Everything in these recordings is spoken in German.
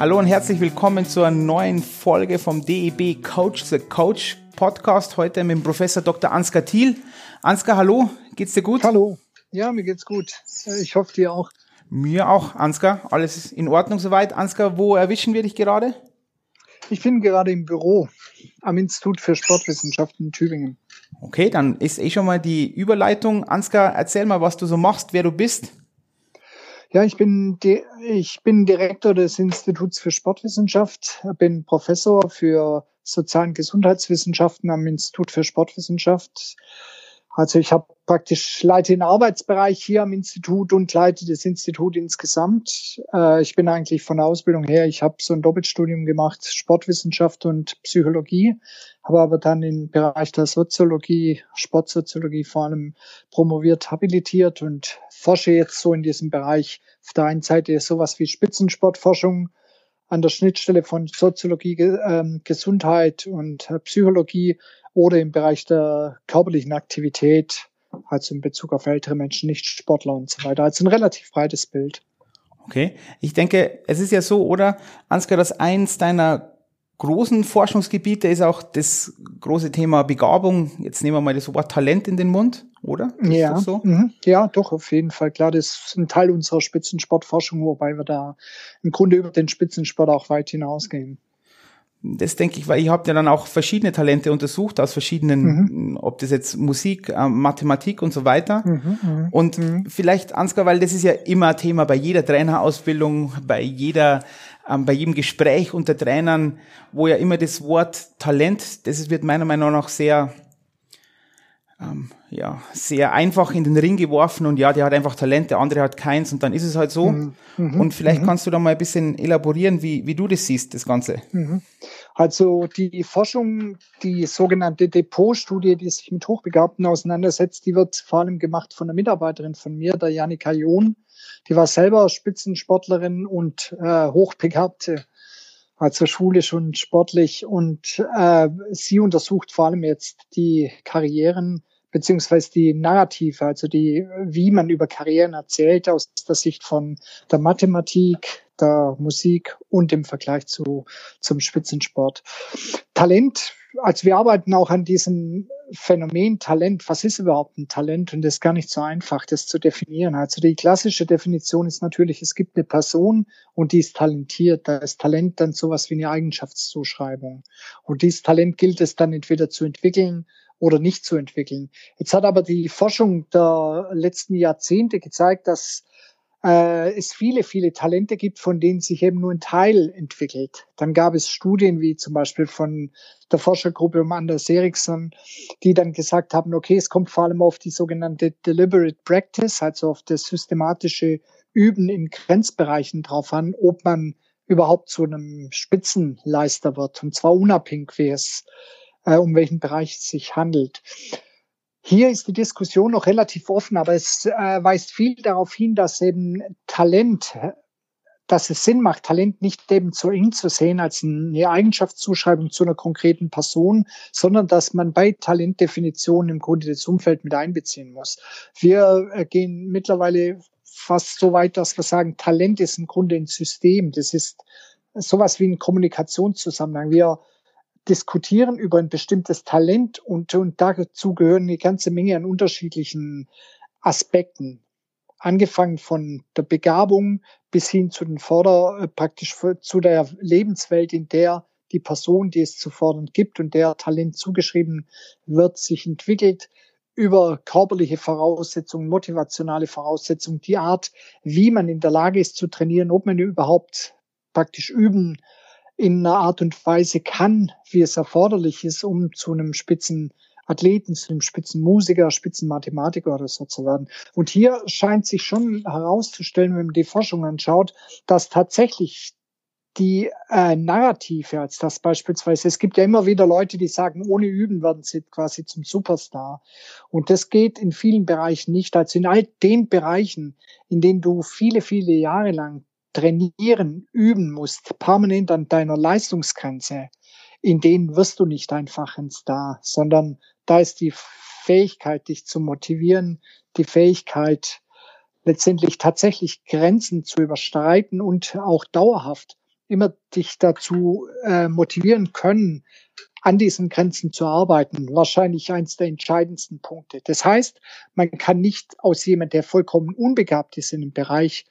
Hallo und herzlich willkommen zur neuen Folge vom DEB Coach the Coach Podcast. Heute mit dem Professor Dr. Ansgar Thiel. Ansgar, hallo, geht's dir gut? Hallo, ja, mir geht's gut. Ich hoffe dir auch. Mir auch, Ansgar. Alles in Ordnung soweit. Ansgar, wo erwischen wir dich gerade? Ich bin gerade im Büro am Institut für Sportwissenschaften in Tübingen. Okay, dann ist eh schon mal die Überleitung. Ansgar, erzähl mal, was du so machst, wer du bist. Ja, ich bin, ich bin Direktor des Instituts für Sportwissenschaft, bin Professor für sozialen Gesundheitswissenschaften am Institut für Sportwissenschaft. Also ich habe praktisch leite den Arbeitsbereich hier am Institut und leite das Institut insgesamt. Äh, ich bin eigentlich von der Ausbildung her, ich habe so ein Doppelstudium gemacht, Sportwissenschaft und Psychologie, habe aber dann im Bereich der Soziologie, Sportsoziologie vor allem promoviert, habilitiert und forsche jetzt so in diesem Bereich. Auf der einen Seite sowas wie Spitzensportforschung, an der Schnittstelle von Soziologie, äh, Gesundheit und äh, Psychologie oder im Bereich der körperlichen Aktivität, also in Bezug auf ältere Menschen, nicht Sportler und so weiter. Also ein relativ breites Bild. Okay. Ich denke, es ist ja so, oder, Ansgar, dass eins deiner großen Forschungsgebiete ist auch das große Thema Begabung. Jetzt nehmen wir mal das Wort Talent in den Mund, oder? Ist ja, so? Mhm. ja, doch, auf jeden Fall. Klar, das ist ein Teil unserer Spitzensportforschung, wobei wir da im Grunde über den Spitzensport auch weit hinausgehen. Das denke ich, weil ich habe ja dann auch verschiedene Talente untersucht aus verschiedenen, mhm. ob das jetzt Musik, äh, Mathematik und so weiter. Mhm, mhm und mhm. vielleicht, Ansgar, weil das ist ja immer Thema bei jeder Trainerausbildung, bei jeder, ähm, bei jedem Gespräch unter Trainern, wo ja immer das Wort Talent, das wird meiner Meinung nach sehr ähm, ja, sehr einfach in den Ring geworfen und ja, der hat einfach Talent, der andere hat keins und dann ist es halt so. Mhm. mhm. Und vielleicht mhm. kannst du da mal ein bisschen elaborieren, wie, wie du das siehst, das Ganze. Mhm. Also die Forschung, die sogenannte Depot-Studie, die sich mit Hochbegabten auseinandersetzt, die wird vor allem gemacht von einer Mitarbeiterin von mir, der Janika John. Die war selber Spitzensportlerin und äh, Hochbegabte also schulisch und sportlich. Und äh, sie untersucht vor allem jetzt die Karrieren beziehungsweise die Narrative, also die, wie man über Karrieren erzählt aus der Sicht von der Mathematik, der Musik und im Vergleich zu, zum Spitzensport. Talent, also wir arbeiten auch an diesem Phänomen Talent. Was ist überhaupt ein Talent? Und das ist gar nicht so einfach, das zu definieren. Also die klassische Definition ist natürlich, es gibt eine Person und die ist talentiert. Da ist Talent dann sowas wie eine Eigenschaftszuschreibung. Und dieses Talent gilt es dann entweder zu entwickeln oder nicht zu entwickeln. Jetzt hat aber die Forschung der letzten Jahrzehnte gezeigt, dass äh, es viele, viele Talente gibt, von denen sich eben nur ein Teil entwickelt. Dann gab es Studien wie zum Beispiel von der Forschergruppe um Anders Eriksson, die dann gesagt haben, okay, es kommt vor allem auf die sogenannte Deliberate Practice, also auf das systematische Üben in Grenzbereichen drauf an, ob man überhaupt zu einem Spitzenleister wird, und zwar unabhängig, wie es äh, um welchen Bereich es sich handelt. Hier ist die Diskussion noch relativ offen, aber es äh, weist viel darauf hin, dass eben Talent, dass es Sinn macht, Talent nicht eben so eng zu sehen als eine Eigenschaftszuschreibung zu einer konkreten Person, sondern dass man bei Talentdefinitionen im Grunde das Umfeld mit einbeziehen muss. Wir äh, gehen mittlerweile fast so weit, dass wir sagen, Talent ist im Grunde ein System. Das ist sowas wie ein Kommunikationszusammenhang. Wir diskutieren über ein bestimmtes Talent und, und dazu gehören eine ganze Menge an unterschiedlichen Aspekten. Angefangen von der Begabung bis hin zu den Vorder, äh, praktisch zu der Lebenswelt, in der die Person, die es zu fordern gibt und der Talent zugeschrieben wird, sich entwickelt über körperliche Voraussetzungen, motivationale Voraussetzungen, die Art, wie man in der Lage ist zu trainieren, ob man überhaupt praktisch üben in einer Art und Weise kann, wie es erforderlich ist, um zu einem Spitzenathleten, zu einem Spitzenmusiker, Spitzenmathematiker oder so zu werden. Und hier scheint sich schon herauszustellen, wenn man die Forschung anschaut, dass tatsächlich die äh, Narrative, als das beispielsweise, es gibt ja immer wieder Leute, die sagen, ohne Üben werden sie quasi zum Superstar. Und das geht in vielen Bereichen nicht. Also in all den Bereichen, in denen du viele, viele Jahre lang trainieren, üben musst, permanent an deiner Leistungsgrenze, in denen wirst du nicht einfach ein Star, sondern da ist die Fähigkeit, dich zu motivieren, die Fähigkeit, letztendlich tatsächlich Grenzen zu überstreiten und auch dauerhaft immer dich dazu äh, motivieren können, an diesen Grenzen zu arbeiten, wahrscheinlich eines der entscheidendsten Punkte. Das heißt, man kann nicht aus jemand, der vollkommen unbegabt ist in dem Bereich,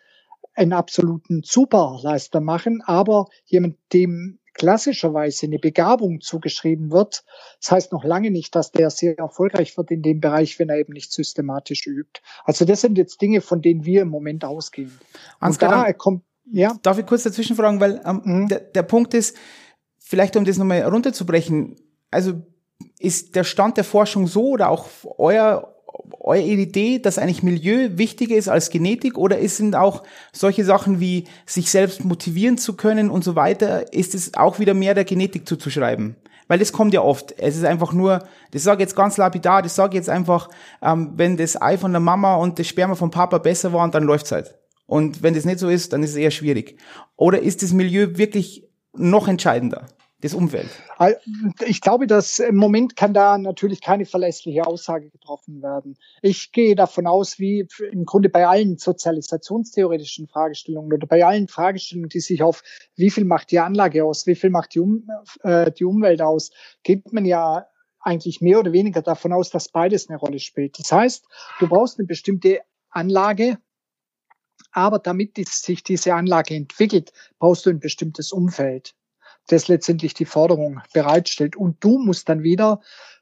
einen absoluten Superleister machen, aber jemand, dem klassischerweise eine Begabung zugeschrieben wird, das heißt noch lange nicht, dass der sehr erfolgreich wird in dem Bereich, wenn er eben nicht systematisch übt. Also das sind jetzt Dinge, von denen wir im Moment ausgehen. Ansgar, Und da kommt, ja. Darf ich kurz dazwischen fragen, weil ähm, mhm. der, der Punkt ist, vielleicht um das nochmal runterzubrechen, also ist der Stand der Forschung so oder auch euer eure Idee, dass eigentlich Milieu wichtiger ist als Genetik oder sind auch solche Sachen wie sich selbst motivieren zu können und so weiter, ist es auch wieder mehr der Genetik zuzuschreiben? Weil das kommt ja oft. Es ist einfach nur, das sage jetzt ganz lapidar, das sage jetzt einfach, ähm, wenn das Ei von der Mama und das Sperma vom Papa besser waren, dann läuft's halt. Und wenn das nicht so ist, dann ist es eher schwierig. Oder ist das Milieu wirklich noch entscheidender? Das Umfeld? Ich glaube, dass im Moment kann da natürlich keine verlässliche Aussage getroffen werden. Ich gehe davon aus, wie im Grunde bei allen sozialisationstheoretischen Fragestellungen oder bei allen Fragestellungen, die sich auf wie viel macht die Anlage aus, wie viel macht die, um, äh, die Umwelt aus, geht man ja eigentlich mehr oder weniger davon aus, dass beides eine Rolle spielt. Das heißt, du brauchst eine bestimmte Anlage, aber damit sich diese Anlage entwickelt, brauchst du ein bestimmtes Umfeld das letztendlich die Forderung bereitstellt. Und du musst dann wieder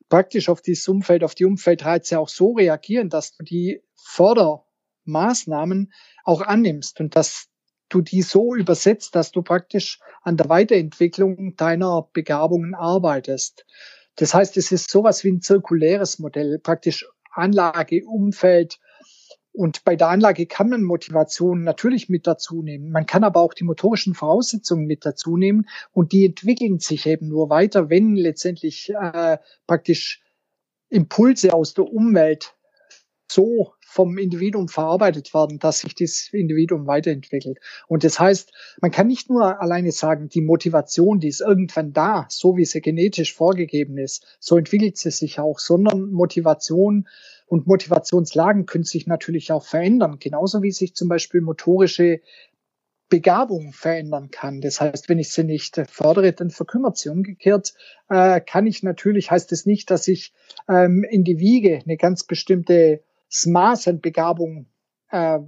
praktisch auf dieses Umfeld, auf die Umfeldreize auch so reagieren, dass du die Fördermaßnahmen auch annimmst und dass du die so übersetzt, dass du praktisch an der Weiterentwicklung deiner Begabungen arbeitest. Das heißt, es ist sowas wie ein zirkuläres Modell, praktisch Anlage, Umfeld, und bei der Anlage kann man Motivation natürlich mit dazu nehmen. Man kann aber auch die motorischen Voraussetzungen mit dazu nehmen und die entwickeln sich eben nur weiter, wenn letztendlich äh, praktisch Impulse aus der Umwelt so vom Individuum verarbeitet werden, dass sich das Individuum weiterentwickelt. Und das heißt, man kann nicht nur alleine sagen, die Motivation, die ist irgendwann da, so wie sie genetisch vorgegeben ist, so entwickelt sie sich auch, sondern Motivation und Motivationslagen können sich natürlich auch verändern, genauso wie sich zum Beispiel motorische Begabung verändern kann. Das heißt, wenn ich sie nicht fördere, dann verkümmert sie. Umgekehrt äh, kann ich natürlich, heißt es das nicht, dass ich ähm, in die Wiege eine ganz bestimmte Maß an Begabung äh,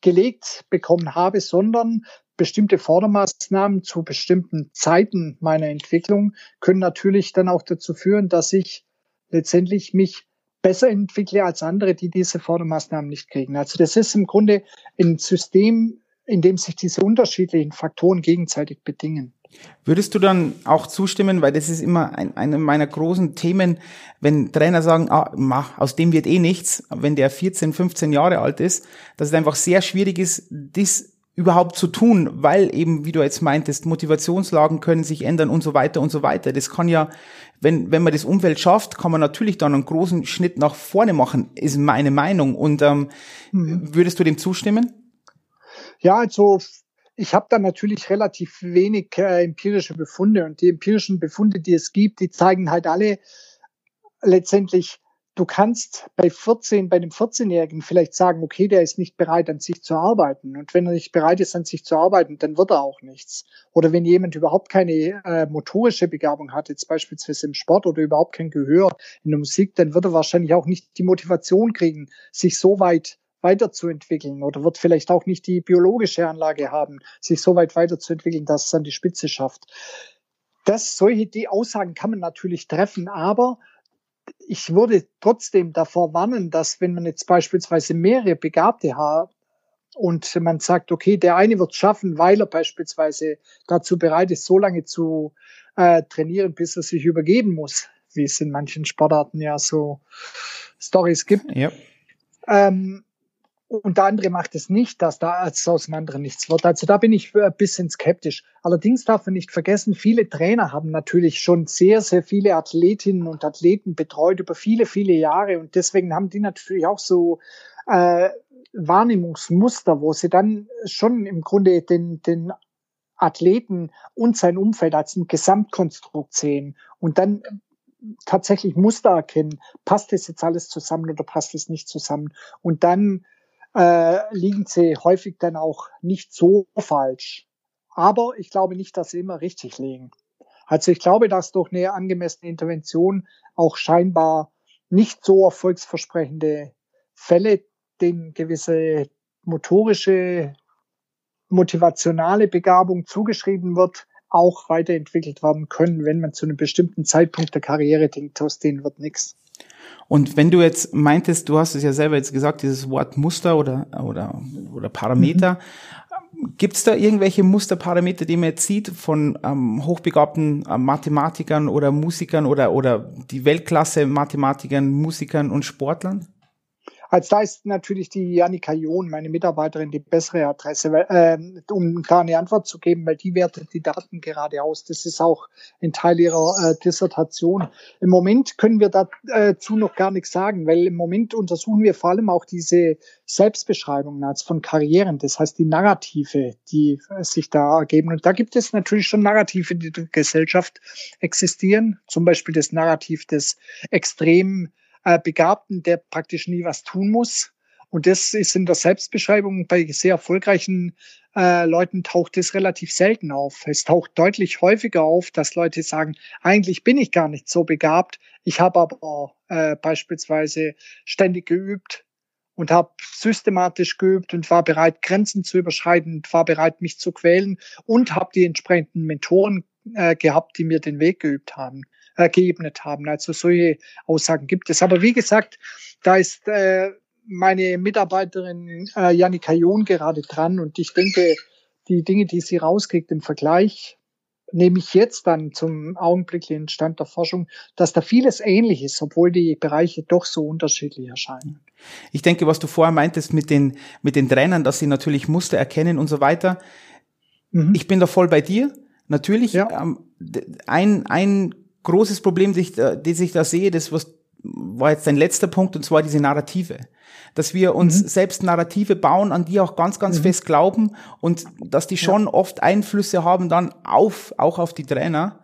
gelegt bekommen habe, sondern bestimmte Fördermaßnahmen zu bestimmten Zeiten meiner Entwicklung können natürlich dann auch dazu führen, dass ich letztendlich mich besser entwickle als andere, die diese Fördermaßnahmen nicht kriegen. Also das ist im Grunde ein System, in dem sich diese unterschiedlichen Faktoren gegenseitig bedingen. Würdest du dann auch zustimmen, weil das ist immer ein, eine meiner großen Themen, wenn Trainer sagen, ah, mach, aus dem wird eh nichts, wenn der 14, 15 Jahre alt ist, dass es einfach sehr schwierig ist, das überhaupt zu tun, weil eben, wie du jetzt meintest, Motivationslagen können sich ändern und so weiter und so weiter. Das kann ja, wenn, wenn man das Umfeld schafft, kann man natürlich dann einen großen Schnitt nach vorne machen, ist meine Meinung. Und ähm, mhm. würdest du dem zustimmen? Ja, also ich habe da natürlich relativ wenig äh, empirische Befunde und die empirischen Befunde, die es gibt, die zeigen halt alle letztendlich, du kannst bei 14, bei dem 14-Jährigen vielleicht sagen, okay, der ist nicht bereit, an sich zu arbeiten. Und wenn er nicht bereit ist, an sich zu arbeiten, dann wird er auch nichts. Oder wenn jemand überhaupt keine äh, motorische Begabung hat, jetzt beispielsweise im Sport oder überhaupt kein Gehör in der Musik, dann wird er wahrscheinlich auch nicht die Motivation kriegen, sich so weit weiterzuentwickeln oder wird vielleicht auch nicht die biologische Anlage haben, sich so weit weiterzuentwickeln, dass es an die Spitze schafft. Das, solche die Aussagen kann man natürlich treffen, aber ich würde trotzdem davor warnen, dass wenn man jetzt beispielsweise mehrere Begabte hat und man sagt, okay, der eine wird schaffen, weil er beispielsweise dazu bereit ist, so lange zu äh, trainieren, bis er sich übergeben muss, wie es in manchen Sportarten ja so Stories gibt. Ja. Ähm, und der andere macht es nicht, dass da aus dem anderen nichts wird. Also da bin ich ein bisschen skeptisch. Allerdings darf man nicht vergessen, viele Trainer haben natürlich schon sehr, sehr viele Athletinnen und Athleten betreut über viele, viele Jahre und deswegen haben die natürlich auch so äh, Wahrnehmungsmuster, wo sie dann schon im Grunde den, den Athleten und sein Umfeld als ein Gesamtkonstrukt sehen und dann tatsächlich Muster erkennen, passt das jetzt alles zusammen oder passt es nicht zusammen und dann äh, liegen sie häufig dann auch nicht so falsch. aber ich glaube nicht, dass sie immer richtig liegen. Also ich glaube, dass durch eine angemessene Intervention auch scheinbar nicht so erfolgsversprechende Fälle, denen gewisse motorische, motivationale Begabung zugeschrieben wird, auch weiterentwickelt werden können, wenn man zu einem bestimmten Zeitpunkt der Karriere denkt, aus denen wird nichts. Und wenn du jetzt meintest, du hast es ja selber jetzt gesagt, dieses Wort Muster oder, oder, oder Parameter, mhm. gibt es da irgendwelche Musterparameter, die man jetzt sieht von ähm, hochbegabten äh, Mathematikern oder Musikern oder, oder die Weltklasse Mathematikern, Musikern und Sportlern? Als da ist natürlich die Janika John, meine Mitarbeiterin, die bessere Adresse, äh, um da eine Antwort zu geben, weil die wertet die Daten gerade aus. Das ist auch ein Teil ihrer äh, Dissertation. Im Moment können wir dazu noch gar nichts sagen, weil im Moment untersuchen wir vor allem auch diese Selbstbeschreibungen als von Karrieren, das heißt die Narrative, die sich da ergeben. Und da gibt es natürlich schon Narrative, die in der Gesellschaft existieren, zum Beispiel das Narrativ des extrem äh, Begabten, der praktisch nie was tun muss. Und das ist in der Selbstbeschreibung bei sehr erfolgreichen äh, Leuten taucht es relativ selten auf. Es taucht deutlich häufiger auf, dass Leute sagen, eigentlich bin ich gar nicht so begabt. Ich habe aber äh, beispielsweise ständig geübt und habe systematisch geübt und war bereit, Grenzen zu überschreiten, war bereit, mich zu quälen und habe die entsprechenden Mentoren äh, gehabt, die mir den Weg geübt haben äh, geebnet haben. Also solche Aussagen gibt es. Aber wie gesagt, da ist äh, meine Mitarbeiterin äh, Janika John gerade dran und ich denke, die Dinge, die sie rauskriegt im Vergleich, nehme ich jetzt dann zum augenblicklichen Stand der Forschung, dass da vieles ähnlich ist, obwohl die Bereiche doch so unterschiedlich erscheinen. Ich denke, was du vorher meintest mit den, mit den Trainern, dass sie natürlich Muster erkennen und so weiter. Mhm. Ich bin da voll bei dir. Natürlich, ja. ähm, ein, ein großes Problem, das ich, da sehe, das was war jetzt dein letzter Punkt, und zwar diese Narrative. Dass wir uns mhm. selbst Narrative bauen, an die auch ganz, ganz mhm. fest glauben und dass die schon ja. oft Einflüsse haben dann auf, auch auf die Trainer.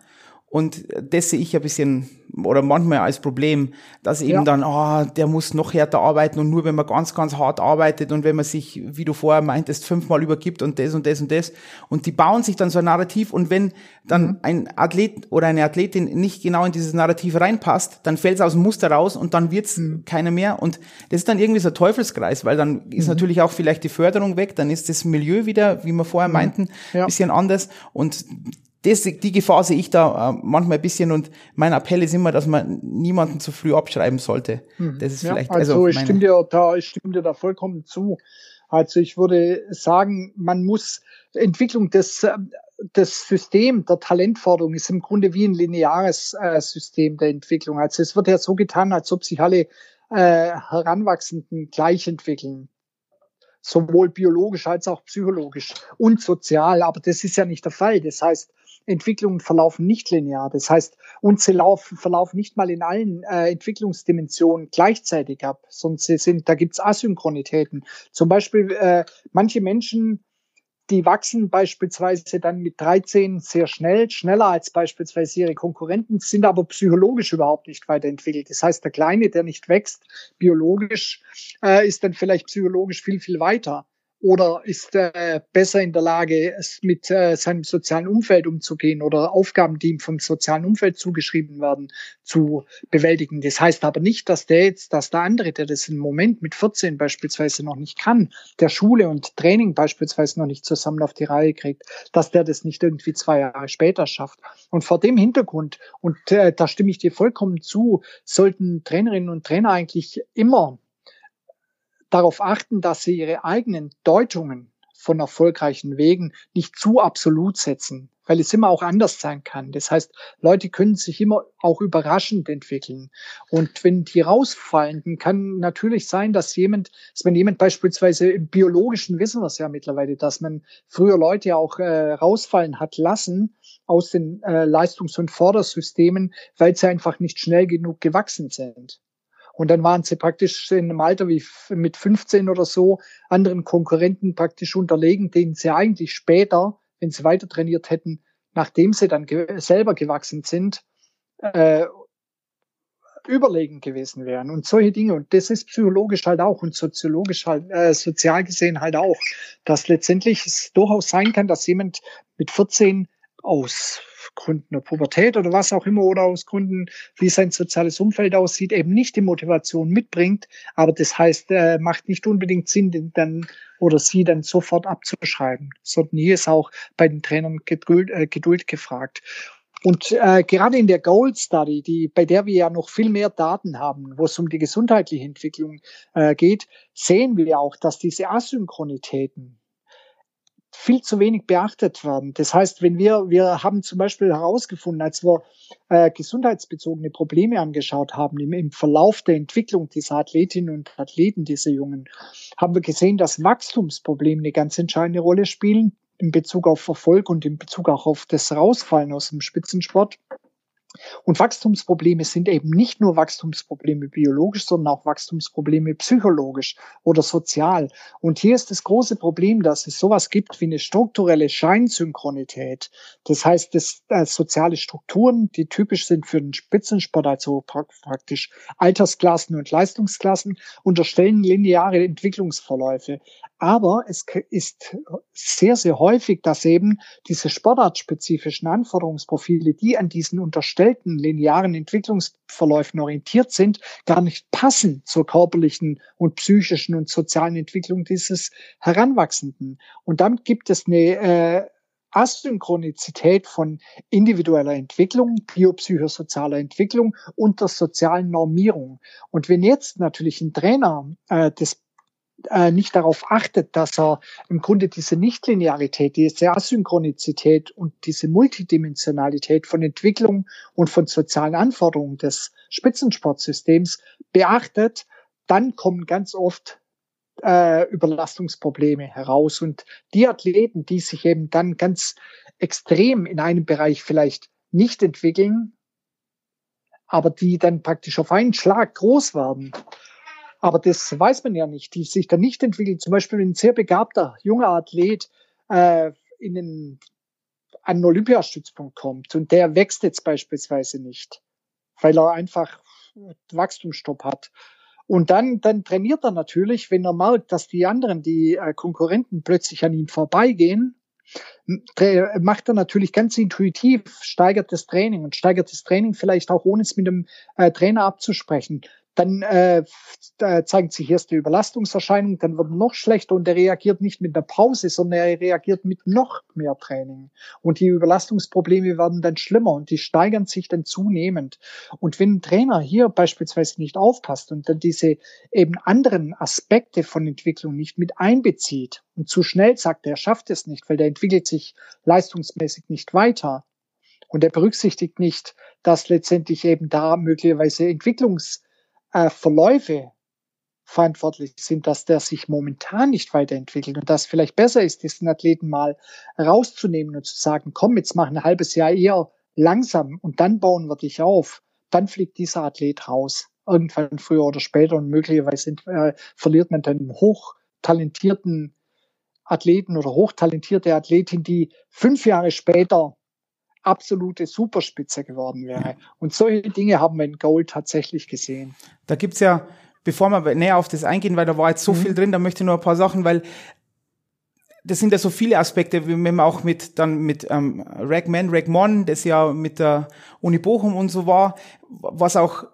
Und das sehe ich ein bisschen oder manchmal als Problem, dass eben ja. dann, ah, oh, der muss noch härter arbeiten und nur wenn man ganz, ganz hart arbeitet und wenn man sich, wie du vorher meintest, fünfmal übergibt und das und das und das und die bauen sich dann so ein Narrativ und wenn dann mhm. ein Athlet oder eine Athletin nicht genau in dieses Narrativ reinpasst, dann fällt es aus dem Muster raus und dann wird's mhm. keiner mehr und das ist dann irgendwie so ein Teufelskreis, weil dann ist mhm. natürlich auch vielleicht die Förderung weg, dann ist das Milieu wieder, wie wir vorher mhm. meinten, ja. bisschen anders und das, die Gefahr sehe ich da äh, manchmal ein bisschen und mein Appell ist immer, dass man niemanden zu früh abschreiben sollte. Mhm. Das ist ja, vielleicht also, also ich stimme dir da, ich stimme dir da vollkommen zu. Also ich würde sagen, man muss Entwicklung des das System der Talentforderung ist im Grunde wie ein lineares äh, System der Entwicklung. Also es wird ja so getan, als ob sich alle äh, Heranwachsenden gleich entwickeln sowohl biologisch als auch psychologisch und sozial. Aber das ist ja nicht der Fall. Das heißt, Entwicklungen verlaufen nicht linear. Das heißt, und sie laufen, verlaufen nicht mal in allen äh, Entwicklungsdimensionen gleichzeitig ab, sondern sie sind, da gibt's Asynchronitäten. Zum Beispiel äh, manche Menschen, die wachsen beispielsweise dann mit 13 sehr schnell, schneller als beispielsweise ihre Konkurrenten, sind aber psychologisch überhaupt nicht weiterentwickelt. Das heißt, der Kleine, der nicht wächst, biologisch, äh, ist dann vielleicht psychologisch viel, viel weiter oder ist äh, besser in der Lage, es mit äh, seinem sozialen Umfeld umzugehen oder Aufgaben, die ihm vom sozialen Umfeld zugeschrieben werden, zu bewältigen. Das heißt aber nicht, dass der jetzt, dass der andere, der das im Moment mit 14 beispielsweise noch nicht kann, der Schule und Training beispielsweise noch nicht zusammen auf die Reihe kriegt, dass der das nicht irgendwie zwei Jahre später schafft. Und vor dem Hintergrund, und äh, da stimme ich dir vollkommen zu, sollten Trainerinnen und Trainer eigentlich immer darauf achten, dass sie ihre eigenen Deutungen von erfolgreichen Wegen nicht zu absolut setzen, weil es immer auch anders sein kann. Das heißt, Leute können sich immer auch überraschend entwickeln. Und wenn die rausfallen, kann natürlich sein, dass jemand, dass wenn jemand beispielsweise im biologischen wissen wir es ja mittlerweile, dass man früher Leute auch äh, rausfallen hat lassen aus den äh, Leistungs- und Vordersystemen, weil sie einfach nicht schnell genug gewachsen sind. Und dann waren sie praktisch in einem Alter wie mit 15 oder so anderen Konkurrenten praktisch unterlegen, denen sie eigentlich später, wenn sie weiter trainiert hätten, nachdem sie dann ge selber gewachsen sind, äh, überlegen gewesen wären und solche Dinge. Und das ist psychologisch halt auch und soziologisch halt, äh, sozial gesehen halt auch, dass letztendlich es durchaus sein kann, dass jemand mit 14 aus Gründen der Pubertät oder was auch immer oder aus Gründen, wie sein soziales Umfeld aussieht, eben nicht die Motivation mitbringt. Aber das heißt, äh, macht nicht unbedingt Sinn, den dann oder sie dann sofort abzuschreiben, sondern hier ist auch bei den Trainern Geduld, äh, Geduld gefragt. Und äh, gerade in der Gold Study, die, bei der wir ja noch viel mehr Daten haben, wo es um die gesundheitliche Entwicklung äh, geht, sehen wir auch, dass diese Asynchronitäten, viel zu wenig beachtet werden. Das heißt, wenn wir, wir haben zum Beispiel herausgefunden, als wir äh, gesundheitsbezogene Probleme angeschaut haben im, im Verlauf der Entwicklung dieser Athletinnen und Athleten, dieser Jungen, haben wir gesehen, dass Wachstumsprobleme eine ganz entscheidende Rolle spielen in Bezug auf Erfolg und in Bezug auch auf das Rausfallen aus dem Spitzensport. Und Wachstumsprobleme sind eben nicht nur Wachstumsprobleme biologisch, sondern auch Wachstumsprobleme psychologisch oder sozial. Und hier ist das große Problem, dass es sowas gibt wie eine strukturelle Scheinsynchronität. Das heißt, dass äh, soziale Strukturen, die typisch sind für den Spitzensport, also praktisch Altersklassen und Leistungsklassen, unterstellen lineare Entwicklungsverläufe. Aber es ist sehr, sehr häufig, dass eben diese sportartspezifischen Anforderungsprofile, die an diesen unterstellten linearen Entwicklungsverläufen orientiert sind, gar nicht passen zur körperlichen und psychischen und sozialen Entwicklung dieses Heranwachsenden. Und damit gibt es eine äh, Asynchronizität von individueller Entwicklung, biopsychosozialer Entwicklung und der sozialen Normierung. Und wenn jetzt natürlich ein Trainer äh, das äh, nicht darauf achtet, dass er im Grunde diese Nichtlinearität, diese Asynchronizität und diese Multidimensionalität von Entwicklung und von sozialen Anforderungen des Spitzensportsystems beachtet, dann kommen ganz oft äh, Überlastungsprobleme heraus. Und die Athleten, die sich eben dann ganz extrem in einem Bereich vielleicht nicht entwickeln, aber die dann praktisch auf einen Schlag groß werden, aber das weiß man ja nicht, die sich dann nicht entwickelt. Zum Beispiel ein sehr begabter junger Athlet äh, in den, an einen Olympiastützpunkt kommt und der wächst jetzt beispielsweise nicht, weil er einfach Wachstumsstopp hat. Und dann, dann trainiert er natürlich, wenn er merkt, dass die anderen, die äh, Konkurrenten plötzlich an ihm vorbeigehen, macht er natürlich ganz intuitiv, steigert das Training und steigert das Training vielleicht auch ohne es mit dem äh, Trainer abzusprechen. Dann äh, zeigt sich erst die Überlastungserscheinung, dann wird noch schlechter und er reagiert nicht mit einer Pause, sondern er reagiert mit noch mehr Training. Und die Überlastungsprobleme werden dann schlimmer und die steigern sich dann zunehmend. Und wenn ein Trainer hier beispielsweise nicht aufpasst und dann diese eben anderen Aspekte von Entwicklung nicht mit einbezieht und zu schnell sagt, er schafft es nicht, weil der entwickelt sich leistungsmäßig nicht weiter, und er berücksichtigt nicht, dass letztendlich eben da möglicherweise Entwicklungs äh, Verläufe verantwortlich sind, dass der sich momentan nicht weiterentwickelt und dass vielleicht besser ist, diesen Athleten mal rauszunehmen und zu sagen, komm, jetzt mach ein halbes Jahr eher langsam und dann bauen wir dich auf. Dann fliegt dieser Athlet raus. Irgendwann früher oder später und möglicherweise äh, verliert man dann hochtalentierten Athleten oder hochtalentierte Athletin, die fünf Jahre später absolute Superspitze geworden wäre. Und solche Dinge haben wir in Gold tatsächlich gesehen. Da gibt's ja, bevor wir näher auf das eingehen, weil da war jetzt so mhm. viel drin, da möchte ich nur ein paar Sachen, weil das sind ja so viele Aspekte, wie man auch mit dann mit ähm, Ragman, Ragmon, das ja mit der Uni Bochum und so war, was auch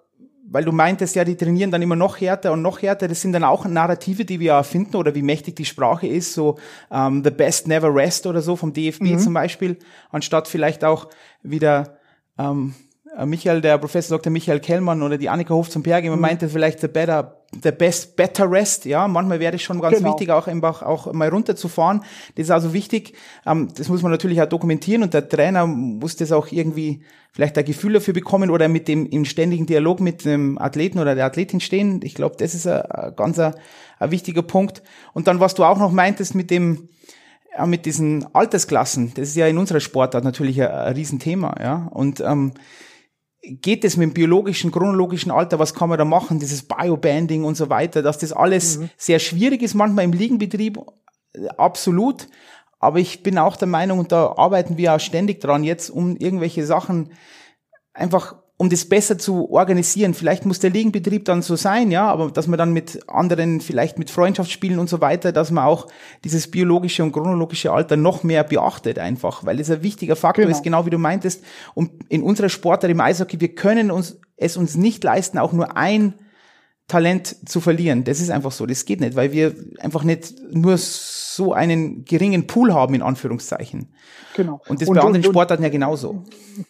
weil du meintest ja, die trainieren dann immer noch härter und noch härter. Das sind dann auch Narrative, die wir erfinden oder wie mächtig die Sprache ist, so ähm, The Best Never Rest oder so vom DFB mhm. zum Beispiel, anstatt vielleicht auch wieder ähm, äh, Michael, der Professor Dr. Michael Kellmann oder die Annika Hof zum Berg immer mhm. meinte vielleicht the better, the best, better rest. Ja, manchmal wäre es schon ganz genau. wichtig, auch einfach auch mal runterzufahren. Das ist also wichtig. Ähm, das muss man natürlich auch dokumentieren und der Trainer muss das auch irgendwie vielleicht ein Gefühl dafür bekommen oder mit dem im ständigen Dialog mit dem Athleten oder der Athletin stehen. Ich glaube, das ist ein, ganz ein, ein wichtiger Punkt. Und dann, was du auch noch meintest mit dem, ja, mit diesen Altersklassen, das ist ja in unserer Sportart natürlich ein, ein Riesenthema, ja. Und ähm, geht es mit dem biologischen, chronologischen Alter, was kann man da machen, dieses Biobanding und so weiter, dass das alles mhm. sehr schwierig ist, manchmal im Liegenbetrieb, absolut. Aber ich bin auch der Meinung, und da arbeiten wir auch ständig dran, jetzt um irgendwelche Sachen einfach um das besser zu organisieren. Vielleicht muss der Ligenbetrieb dann so sein, ja, aber dass man dann mit anderen, vielleicht mit Freundschaftsspielen und so weiter, dass man auch dieses biologische und chronologische Alter noch mehr beachtet einfach, weil es ein wichtiger Faktor genau. ist, genau wie du meintest. Und in unserer Sportart im Eishockey, wir können uns es uns nicht leisten, auch nur ein Talent zu verlieren. Das ist einfach so. Das geht nicht, weil wir einfach nicht nur so einen geringen Pool haben, in Anführungszeichen. Genau. Und das und, bei anderen und, Sportarten ja genauso.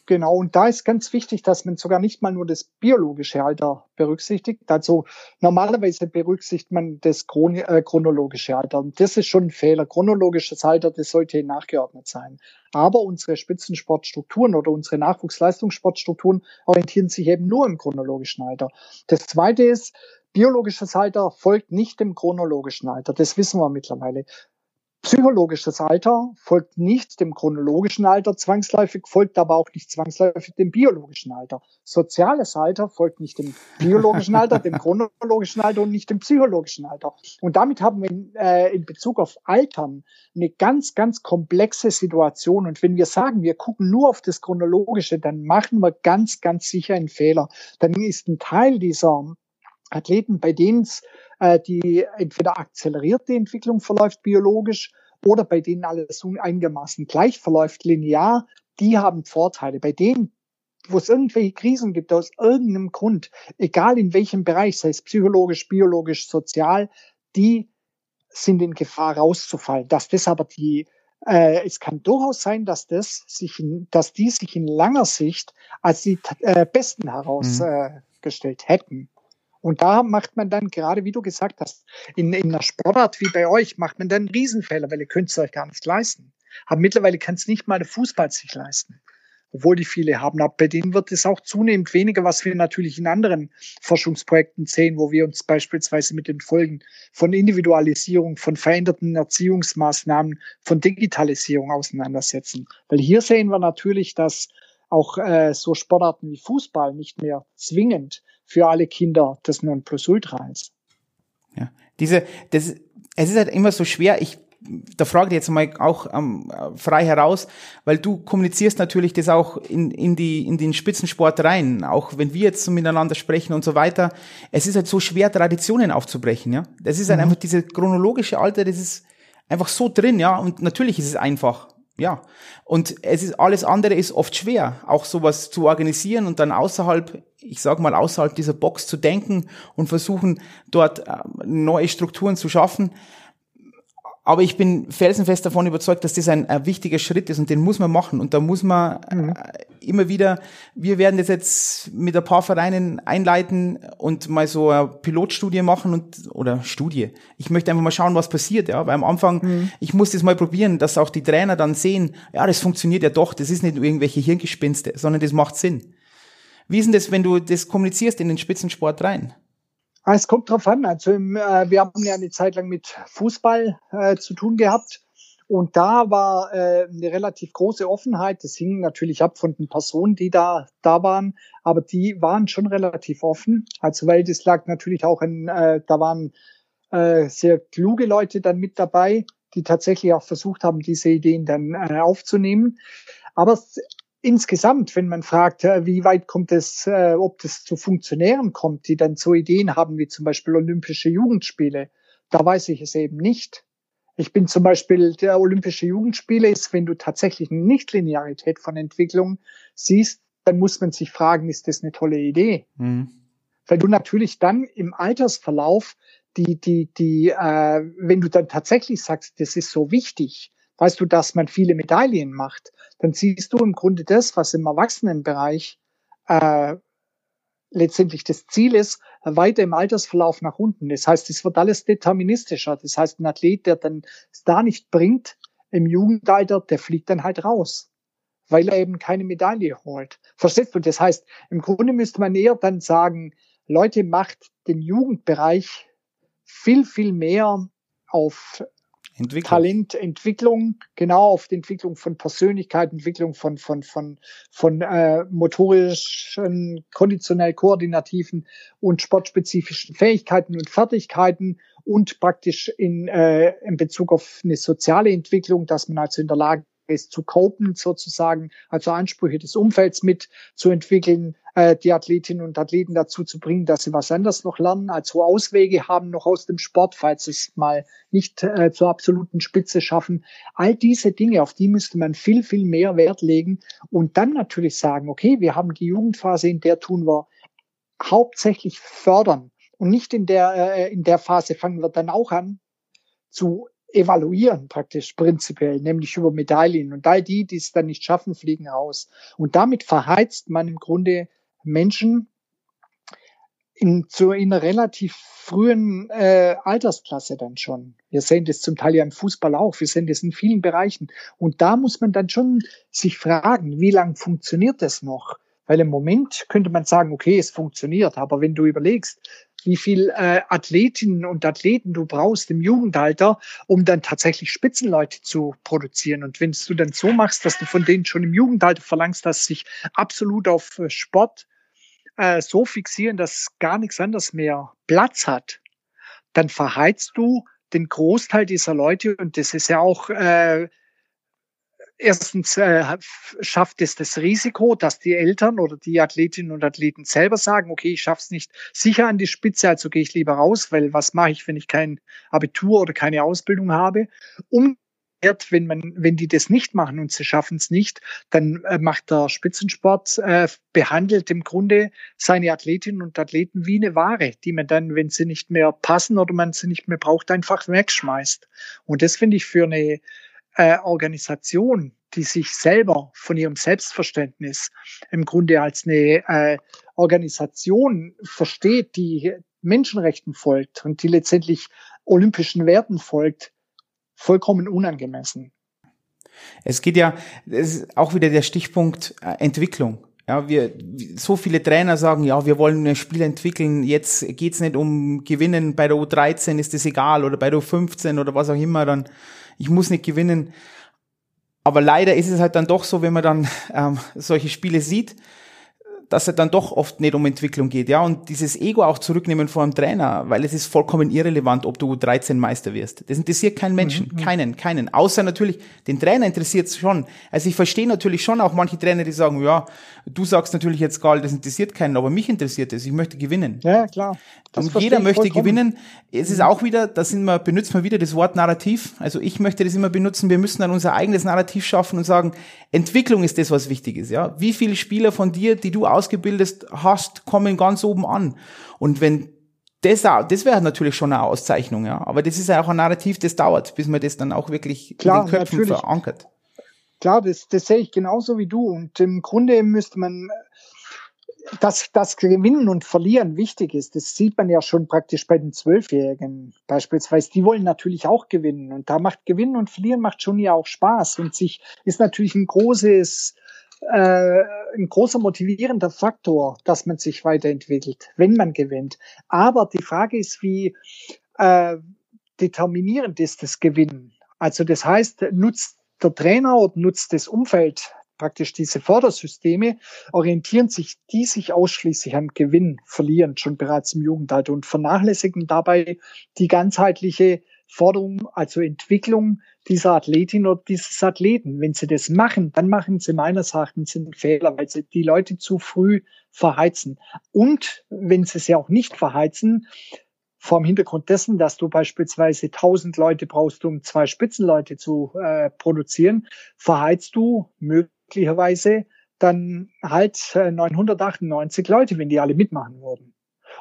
Genau. Und da ist ganz wichtig, dass man sogar nicht mal nur das biologische Alter berücksichtigt. Also normalerweise berücksichtigt man das Chron äh, chronologische Alter. Und das ist schon ein Fehler. Chronologisches Alter, das sollte nachgeordnet sein. Aber unsere Spitzensportstrukturen oder unsere Nachwuchsleistungssportstrukturen orientieren sich eben nur im chronologischen Alter. Das zweite ist, biologisches Alter folgt nicht dem chronologischen Alter. Das wissen wir mittlerweile. Psychologisches Alter folgt nicht dem chronologischen Alter zwangsläufig, folgt aber auch nicht zwangsläufig dem biologischen Alter. Soziales Alter folgt nicht dem biologischen Alter, dem chronologischen Alter und nicht dem psychologischen Alter. Und damit haben wir in, äh, in Bezug auf Altern eine ganz, ganz komplexe Situation. Und wenn wir sagen, wir gucken nur auf das Chronologische, dann machen wir ganz, ganz sicher einen Fehler. Dann ist ein Teil dieser Athleten, bei denen es äh, die entweder akzelerierte Entwicklung verläuft biologisch oder bei denen alles einigermaßen gleich verläuft linear, die haben Vorteile. Bei denen, wo es irgendwelche Krisen gibt aus irgendeinem Grund, egal in welchem Bereich, sei es psychologisch, biologisch, sozial, die sind in Gefahr rauszufallen. Dass das aber die äh, es kann durchaus sein, dass das sich, in, dass die sich in langer Sicht als die äh, besten herausgestellt mhm. äh, hätten. Und da macht man dann, gerade wie du gesagt hast, in, in einer Sportart wie bei euch, macht man dann Riesenfehler, weil ihr könnt es euch gar nicht leisten. Aber mittlerweile kann es nicht mal der Fußball sich leisten. Obwohl die viele haben. Aber bei denen wird es auch zunehmend weniger, was wir natürlich in anderen Forschungsprojekten sehen, wo wir uns beispielsweise mit den Folgen von Individualisierung, von veränderten Erziehungsmaßnahmen, von Digitalisierung auseinandersetzen. Weil hier sehen wir natürlich, dass auch äh, so Sportarten wie Fußball nicht mehr zwingend für alle Kinder das Nonplusultra ist. Ja, diese, das, es ist halt immer so schwer. Ich, da frage ich jetzt mal auch ähm, frei heraus, weil du kommunizierst natürlich das auch in, in, die, in den Spitzensport rein, auch wenn wir jetzt so miteinander sprechen und so weiter. Es ist halt so schwer, Traditionen aufzubrechen, ja. Das ist halt mhm. einfach diese chronologische Alter, das ist einfach so drin, ja. Und natürlich ist es einfach ja, und es ist alles andere ist oft schwer, auch sowas zu organisieren und dann außerhalb, ich sag mal außerhalb dieser Box zu denken und versuchen dort äh, neue Strukturen zu schaffen. Aber ich bin felsenfest davon überzeugt, dass das ein, ein, wichtiger Schritt ist und den muss man machen. Und da muss man mhm. äh, immer wieder, wir werden das jetzt mit ein paar Vereinen einleiten und mal so eine Pilotstudie machen und oder Studie. Ich möchte einfach mal schauen, was passiert, ja. Weil am Anfang, mhm. ich muss das mal probieren, dass auch die Trainer dann sehen, ja, das funktioniert ja doch, das ist nicht irgendwelche Hirngespinste, sondern das macht Sinn. Wie ist denn das, wenn du das kommunizierst in den Spitzensport rein? Ah, es kommt drauf an. Also im, äh, wir haben ja eine Zeit lang mit Fußball äh, zu tun gehabt. Und da war äh, eine relativ große Offenheit. Das hing natürlich ab von den Personen, die da, da waren. Aber die waren schon relativ offen. Also weil das lag natürlich auch in, äh, da waren äh, sehr kluge Leute dann mit dabei, die tatsächlich auch versucht haben, diese Ideen dann äh, aufzunehmen. Aber insgesamt, wenn man fragt, äh, wie weit kommt es, äh, ob das zu Funktionären kommt, die dann so Ideen haben wie zum Beispiel Olympische Jugendspiele, da weiß ich es eben nicht. Ich bin zum Beispiel, der Olympische Jugendspiele ist, wenn du tatsächlich eine Nichtlinearität von Entwicklung siehst, dann muss man sich fragen, ist das eine tolle Idee? Mhm. Weil du natürlich dann im Altersverlauf die, die, die, äh, wenn du dann tatsächlich sagst, das ist so wichtig, weißt du, dass man viele Medaillen macht, dann siehst du im Grunde das, was im Erwachsenenbereich äh, letztendlich das Ziel ist, weiter im Altersverlauf nach unten. Das heißt, es wird alles deterministischer. Das heißt, ein Athlet, der dann es da nicht bringt im Jugendalter, der fliegt dann halt raus, weil er eben keine Medaille holt. Verstehst du? Das heißt, im Grunde müsste man eher dann sagen, Leute, macht den Jugendbereich viel, viel mehr auf Entwicklung. Talent, Entwicklung, genau auf die Entwicklung von Persönlichkeit, Entwicklung von, von, von, von äh, motorischen, konditionell koordinativen und sportspezifischen Fähigkeiten und Fertigkeiten und praktisch in, äh, in Bezug auf eine soziale Entwicklung, dass man also in der Lage zu copen sozusagen, also Ansprüche des Umfelds mit zu entwickeln, äh, die Athletinnen und Athleten dazu zu bringen, dass sie was anderes noch lernen, also Auswege haben noch aus dem Sport, falls es mal nicht äh, zur absoluten Spitze schaffen. All diese Dinge, auf die müsste man viel, viel mehr Wert legen und dann natürlich sagen, okay, wir haben die Jugendphase, in der tun wir hauptsächlich fördern und nicht in der, äh, in der Phase fangen wir dann auch an zu evaluieren praktisch prinzipiell, nämlich über Medaillen. Und all die, die es dann nicht schaffen, fliegen raus. Und damit verheizt man im Grunde Menschen in, zu in einer relativ frühen äh, Altersklasse dann schon. Wir sehen das zum Teil ja im Fußball auch, wir sehen das in vielen Bereichen. Und da muss man dann schon sich fragen, wie lang funktioniert das noch? Weil im Moment könnte man sagen, okay, es funktioniert, aber wenn du überlegst, wie viel äh, Athletinnen und Athleten du brauchst im Jugendalter, um dann tatsächlich Spitzenleute zu produzieren. Und wenn du dann so machst, dass du von denen schon im Jugendalter verlangst, dass sie sich absolut auf äh, Sport äh, so fixieren, dass gar nichts anderes mehr Platz hat, dann verheizt du den Großteil dieser Leute und das ist ja auch äh, erstens äh, schafft es das Risiko, dass die Eltern oder die Athletinnen und Athleten selber sagen, okay, ich schaff's nicht sicher an die Spitze, also gehe ich lieber raus, weil was mache ich, wenn ich kein Abitur oder keine Ausbildung habe? Um wenn man, wenn die das nicht machen und sie schaffen es nicht, dann äh, macht der Spitzensport, äh, behandelt im Grunde seine Athletinnen und Athleten wie eine Ware, die man dann, wenn sie nicht mehr passen oder man sie nicht mehr braucht, einfach wegschmeißt. Und das finde ich für eine äh, Organisation, die sich selber von ihrem Selbstverständnis im Grunde als eine äh, Organisation versteht, die Menschenrechten folgt und die letztendlich olympischen Werten folgt, vollkommen unangemessen. Es geht ja, es ist auch wieder der Stichpunkt äh, Entwicklung. Ja, wir, so viele Trainer sagen, ja, wir wollen ein Spiel entwickeln, jetzt geht's nicht um Gewinnen, bei der U13 ist es egal oder bei der U15 oder was auch immer, dann ich muss nicht gewinnen. Aber leider ist es halt dann doch so, wenn man dann ähm, solche Spiele sieht, dass es dann doch oft nicht um Entwicklung geht, ja, und dieses Ego auch zurücknehmen vor einem Trainer, weil es ist vollkommen irrelevant, ob du 13 Meister wirst. Das interessiert keinen Menschen, mhm. keinen, keinen. Außer natürlich, den Trainer interessiert es schon. Also ich verstehe natürlich schon auch manche Trainer, die sagen, ja, du sagst natürlich jetzt gar, das interessiert keinen, aber mich interessiert es, ich möchte gewinnen. Ja, klar. Das und jeder möchte vollkommen. gewinnen. Es ist auch wieder, da sind wir, benutzt man wieder das Wort Narrativ. Also ich möchte das immer benutzen, wir müssen dann unser eigenes Narrativ schaffen und sagen, Entwicklung ist das, was wichtig ist, ja. Wie viele Spieler von dir, die du ausgebildet hast, kommen ganz oben an. Und wenn das, das wäre natürlich schon eine Auszeichnung, ja. Aber das ist ja auch ein Narrativ, das dauert, bis man das dann auch wirklich Klar, in den Köpfen natürlich. verankert. Klar, das, das sehe ich genauso wie du. Und im Grunde müsste man, dass das Gewinnen und Verlieren wichtig ist, das sieht man ja schon praktisch bei den Zwölfjährigen beispielsweise. Die wollen natürlich auch gewinnen. Und da macht Gewinnen und Verlieren macht schon ja auch Spaß. Und sich ist natürlich ein großes, äh, ein großer motivierender Faktor, dass man sich weiterentwickelt, wenn man gewinnt. Aber die Frage ist, wie äh, determinierend ist das Gewinnen? Also das heißt, nutzt der Trainer oder nutzt das Umfeld praktisch diese Fördersysteme, orientieren sich die sich ausschließlich am Gewinn, verlieren schon bereits im Jugendalter und vernachlässigen dabei die ganzheitliche Forderung, also Entwicklung dieser Athletin oder dieses Athleten. Wenn sie das machen, dann machen sie meines Erachtens einen Fehler, weil sie die Leute zu früh verheizen. Und wenn sie sie auch nicht verheizen, vor dem Hintergrund dessen, dass du beispielsweise 1000 Leute brauchst, um zwei Spitzenleute zu äh, produzieren, verheizt du möglicherweise dann halt 998 äh, Leute, wenn die alle mitmachen würden.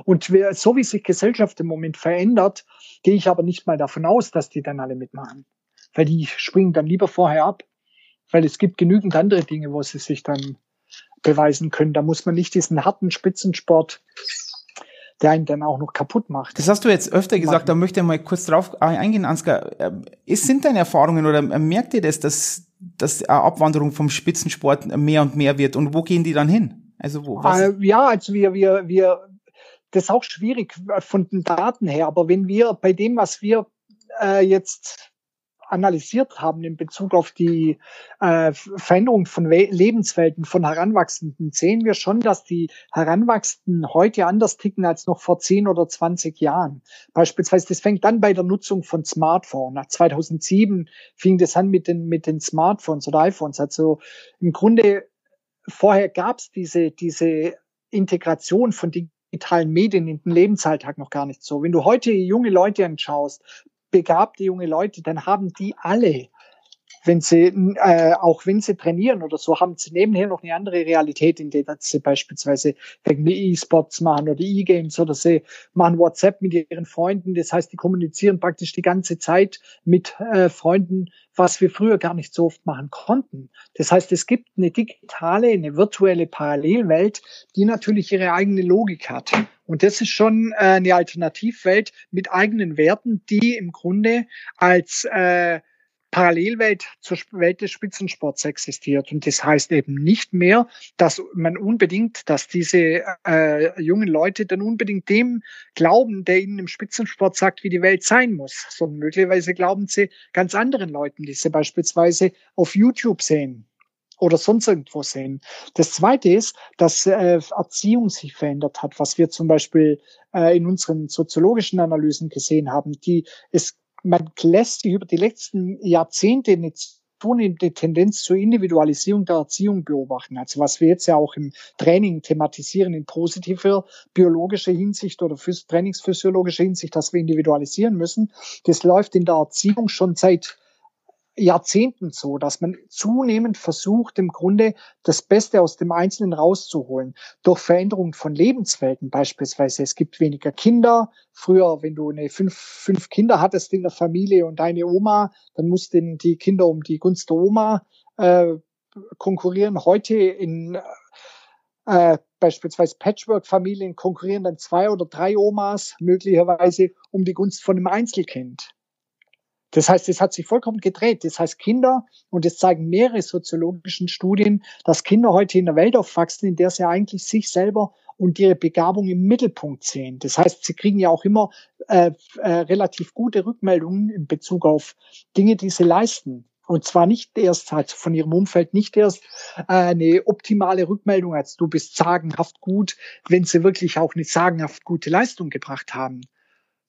Und so wie sich Gesellschaft im Moment verändert, gehe ich aber nicht mal davon aus, dass die dann alle mitmachen. Weil die springen dann lieber vorher ab. Weil es gibt genügend andere Dinge, wo sie sich dann beweisen können. Da muss man nicht diesen harten Spitzensport der einen dann auch noch kaputt macht. Das hast du jetzt öfter gesagt, da möchte ich mal kurz drauf eingehen, Ansgar. Äh, sind deine Erfahrungen oder merkt ihr das, dass, dass Abwanderung vom Spitzensport mehr und mehr wird und wo gehen die dann hin? Also wo? Was? Äh, ja, also wir, wir, wir, das ist auch schwierig von den Daten her, aber wenn wir bei dem, was wir äh, jetzt analysiert haben in Bezug auf die äh, Veränderung von We Lebenswelten von Heranwachsenden, sehen wir schon, dass die Heranwachsenden heute anders ticken als noch vor 10 oder 20 Jahren. Beispielsweise, das fängt dann bei der Nutzung von Smartphones. Nach 2007 fing das an mit den, mit den Smartphones oder iPhones. Also im Grunde vorher gab es diese, diese Integration von digitalen Medien in den Lebensalltag noch gar nicht so. Wenn du heute junge Leute anschaust, begabte junge Leute, dann haben die alle wenn sie, äh, auch wenn sie trainieren oder so, haben sie nebenher noch eine andere Realität, in der sie beispielsweise wegen E-Sports machen oder E-Games oder sie machen WhatsApp mit ihren Freunden. Das heißt, die kommunizieren praktisch die ganze Zeit mit äh, Freunden, was wir früher gar nicht so oft machen konnten. Das heißt, es gibt eine digitale, eine virtuelle Parallelwelt, die natürlich ihre eigene Logik hat. Und das ist schon äh, eine Alternativwelt mit eigenen Werten, die im Grunde als äh, Parallelwelt zur Welt des Spitzensports existiert. Und das heißt eben nicht mehr, dass man unbedingt, dass diese äh, jungen Leute dann unbedingt dem glauben, der ihnen im Spitzensport sagt, wie die Welt sein muss, sondern möglicherweise glauben sie ganz anderen Leuten, die sie beispielsweise auf YouTube sehen oder sonst irgendwo sehen. Das Zweite ist, dass äh, Erziehung sich verändert hat, was wir zum Beispiel äh, in unseren soziologischen Analysen gesehen haben. Die es man lässt sich über die letzten Jahrzehnte eine zunehmende Tendenz zur Individualisierung der Erziehung beobachten. Also was wir jetzt ja auch im Training thematisieren in positiver biologischer Hinsicht oder trainingsphysiologischer Hinsicht, dass wir individualisieren müssen. Das läuft in der Erziehung schon seit Jahrzehnten so, dass man zunehmend versucht, im Grunde das Beste aus dem Einzelnen rauszuholen. Durch Veränderung von Lebenswelten beispielsweise. Es gibt weniger Kinder. Früher, wenn du eine fünf, fünf Kinder hattest in der Familie und deine Oma, dann mussten die Kinder um die Gunst der Oma äh, konkurrieren. Heute in äh, beispielsweise Patchwork-Familien konkurrieren dann zwei oder drei Omas möglicherweise um die Gunst von einem Einzelkind. Das heißt, es hat sich vollkommen gedreht. Das heißt, Kinder, und es zeigen mehrere soziologischen Studien, dass Kinder heute in einer Welt aufwachsen, in der sie eigentlich sich selber und ihre Begabung im Mittelpunkt sehen. Das heißt, sie kriegen ja auch immer äh, äh, relativ gute Rückmeldungen in Bezug auf Dinge, die sie leisten. Und zwar nicht erst halt von ihrem Umfeld, nicht erst äh, eine optimale Rückmeldung, als du bist sagenhaft gut, wenn sie wirklich auch eine sagenhaft gute Leistung gebracht haben,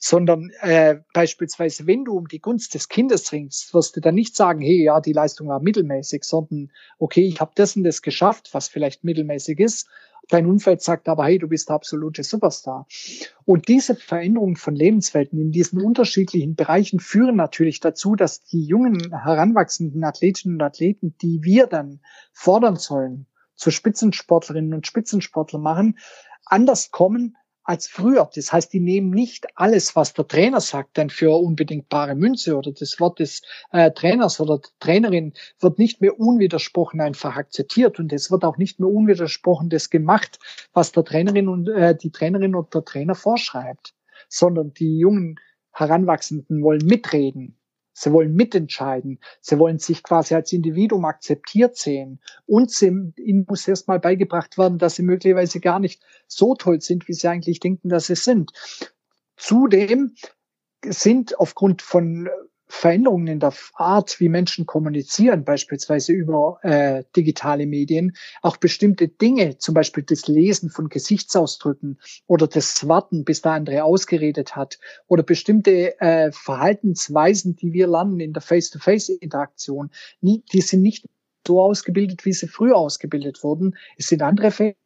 sondern äh, beispielsweise, wenn du um die Gunst des Kindes ringst, wirst du dann nicht sagen, hey, ja, die Leistung war mittelmäßig, sondern okay, ich habe das und das geschafft, was vielleicht mittelmäßig ist. Dein Umfeld sagt aber, hey, du bist der absolute Superstar. Und diese Veränderung von Lebenswelten in diesen unterschiedlichen Bereichen führen natürlich dazu, dass die jungen, heranwachsenden Athletinnen und Athleten, die wir dann fordern sollen, zu Spitzensportlerinnen und Spitzensportler machen, anders kommen, als früher. Das heißt, die nehmen nicht alles, was der Trainer sagt, dann für unbedingt bare Münze oder das Wort des äh, Trainers oder der Trainerin wird nicht mehr unwidersprochen einfach akzeptiert und es wird auch nicht mehr unwidersprochen das gemacht, was der Trainerin und äh, die Trainerin und der Trainer vorschreibt, sondern die jungen Heranwachsenden wollen mitreden Sie wollen mitentscheiden. Sie wollen sich quasi als Individuum akzeptiert sehen. Und sie, ihnen muss erstmal beigebracht werden, dass sie möglicherweise gar nicht so toll sind, wie sie eigentlich denken, dass sie sind. Zudem sind aufgrund von Veränderungen in der Art, wie Menschen kommunizieren, beispielsweise über äh, digitale Medien, auch bestimmte Dinge, zum Beispiel das Lesen von Gesichtsausdrücken oder das Warten, bis der andere ausgeredet hat oder bestimmte äh, Verhaltensweisen, die wir lernen in der Face-to-Face-Interaktion, die sind nicht so ausgebildet, wie sie früher ausgebildet wurden. Es sind andere Fähigkeiten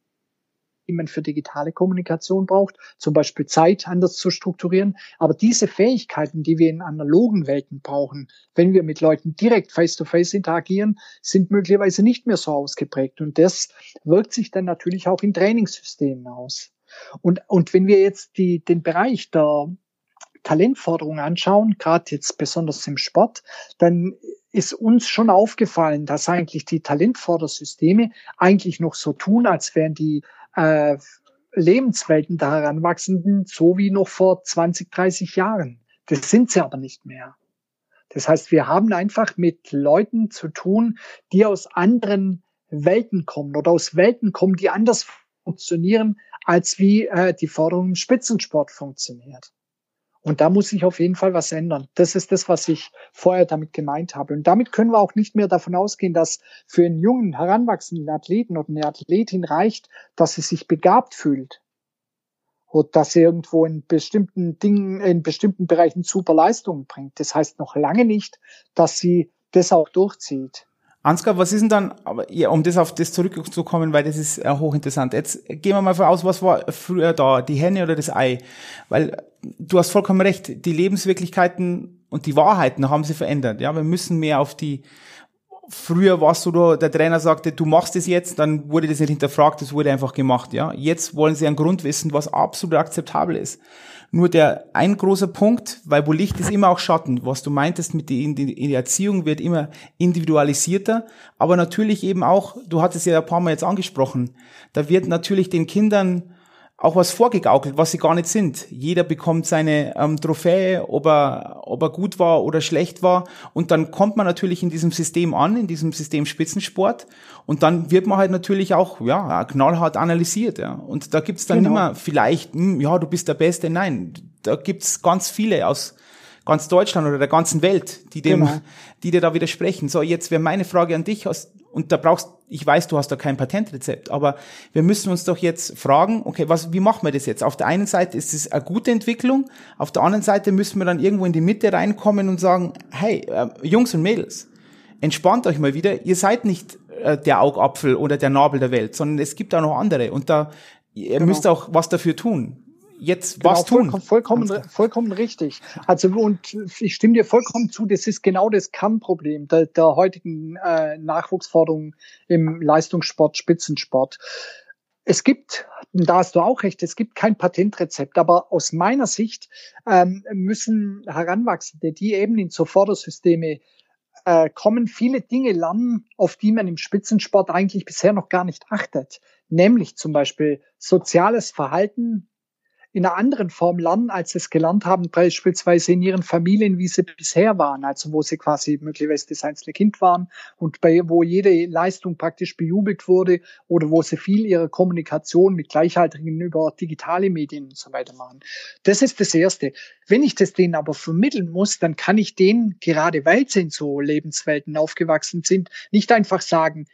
die man für digitale Kommunikation braucht, zum Beispiel Zeit anders zu strukturieren. Aber diese Fähigkeiten, die wir in analogen Welten brauchen, wenn wir mit Leuten direkt face-to-face -face interagieren, sind möglicherweise nicht mehr so ausgeprägt. Und das wirkt sich dann natürlich auch in Trainingssystemen aus. Und, und wenn wir jetzt die, den Bereich der Talentforderung anschauen, gerade jetzt besonders im Sport, dann ist uns schon aufgefallen, dass eigentlich die Talentfordersysteme eigentlich noch so tun, als wären die äh, Lebenswelten der Heranwachsenden, so wie noch vor 20, 30 Jahren. Das sind sie aber nicht mehr. Das heißt, wir haben einfach mit Leuten zu tun, die aus anderen Welten kommen oder aus Welten kommen, die anders funktionieren, als wie äh, die Forderung im Spitzensport funktioniert. Und da muss sich auf jeden Fall was ändern. Das ist das, was ich vorher damit gemeint habe. Und damit können wir auch nicht mehr davon ausgehen, dass für einen jungen, heranwachsenden Athleten oder eine Athletin reicht, dass sie sich begabt fühlt. Oder dass sie irgendwo in bestimmten Dingen, in bestimmten Bereichen super Leistungen bringt. Das heißt noch lange nicht, dass sie das auch durchzieht. Ansgar, was ist denn dann, aber ja, um das auf das zurückzukommen, weil das ist äh, hochinteressant. Jetzt gehen wir mal voraus, was war früher da, die Henne oder das Ei? Weil du hast vollkommen recht, die Lebenswirklichkeiten und die Wahrheiten haben sich verändert. Ja, wir müssen mehr auf die, früher warst du da, der Trainer sagte, du machst es jetzt, dann wurde das nicht hinterfragt, das wurde einfach gemacht, ja. Jetzt wollen sie einen Grund wissen, was absolut akzeptabel ist. Nur der ein großer Punkt, weil wo Licht ist immer auch Schatten. Was du meintest mit der, die Erziehung wird immer individualisierter, aber natürlich eben auch, du hattest ja ein paar Mal jetzt angesprochen, da wird natürlich den Kindern auch was vorgegaukelt, was sie gar nicht sind. Jeder bekommt seine ähm, Trophäe, ob er, ob er gut war oder schlecht war. Und dann kommt man natürlich in diesem System an, in diesem System Spitzensport. Und dann wird man halt natürlich auch ja knallhart analysiert. Ja. Und da gibt's dann genau. immer vielleicht, hm, ja, du bist der Beste. Nein, da gibt's ganz viele aus ganz Deutschland oder der ganzen Welt, die dem, genau. die dir da widersprechen. So, jetzt wäre meine Frage an dich, und da brauchst, ich weiß, du hast da kein Patentrezept, aber wir müssen uns doch jetzt fragen, okay, was, wie machen wir das jetzt? Auf der einen Seite ist es eine gute Entwicklung, auf der anderen Seite müssen wir dann irgendwo in die Mitte reinkommen und sagen, hey, äh, Jungs und Mädels, entspannt euch mal wieder, ihr seid nicht äh, der Augapfel oder der Nabel der Welt, sondern es gibt auch noch andere und da, ihr genau. müsst auch was dafür tun jetzt genau, was tun. Vollkommen, vollkommen, vollkommen richtig. Also und ich stimme dir vollkommen zu, das ist genau das Kernproblem der, der heutigen äh, Nachwuchsforderungen im Leistungssport, Spitzensport. Es gibt, da hast du auch recht, es gibt kein Patentrezept, aber aus meiner Sicht ähm, müssen Heranwachsende, die eben in so Fördersysteme äh, kommen, viele Dinge lernen, auf die man im Spitzensport eigentlich bisher noch gar nicht achtet. Nämlich zum Beispiel soziales Verhalten, in einer anderen Form lernen, als sie es gelernt haben, beispielsweise in ihren Familien, wie sie bisher waren, also wo sie quasi möglicherweise das einzelne Kind waren und bei, wo jede Leistung praktisch bejubelt wurde oder wo sie viel ihrer Kommunikation mit Gleichaltrigen über digitale Medien und so weiter machen. Das ist das Erste. Wenn ich das denen aber vermitteln muss, dann kann ich denen, gerade weil sie in so Lebenswelten aufgewachsen sind, nicht einfach sagen,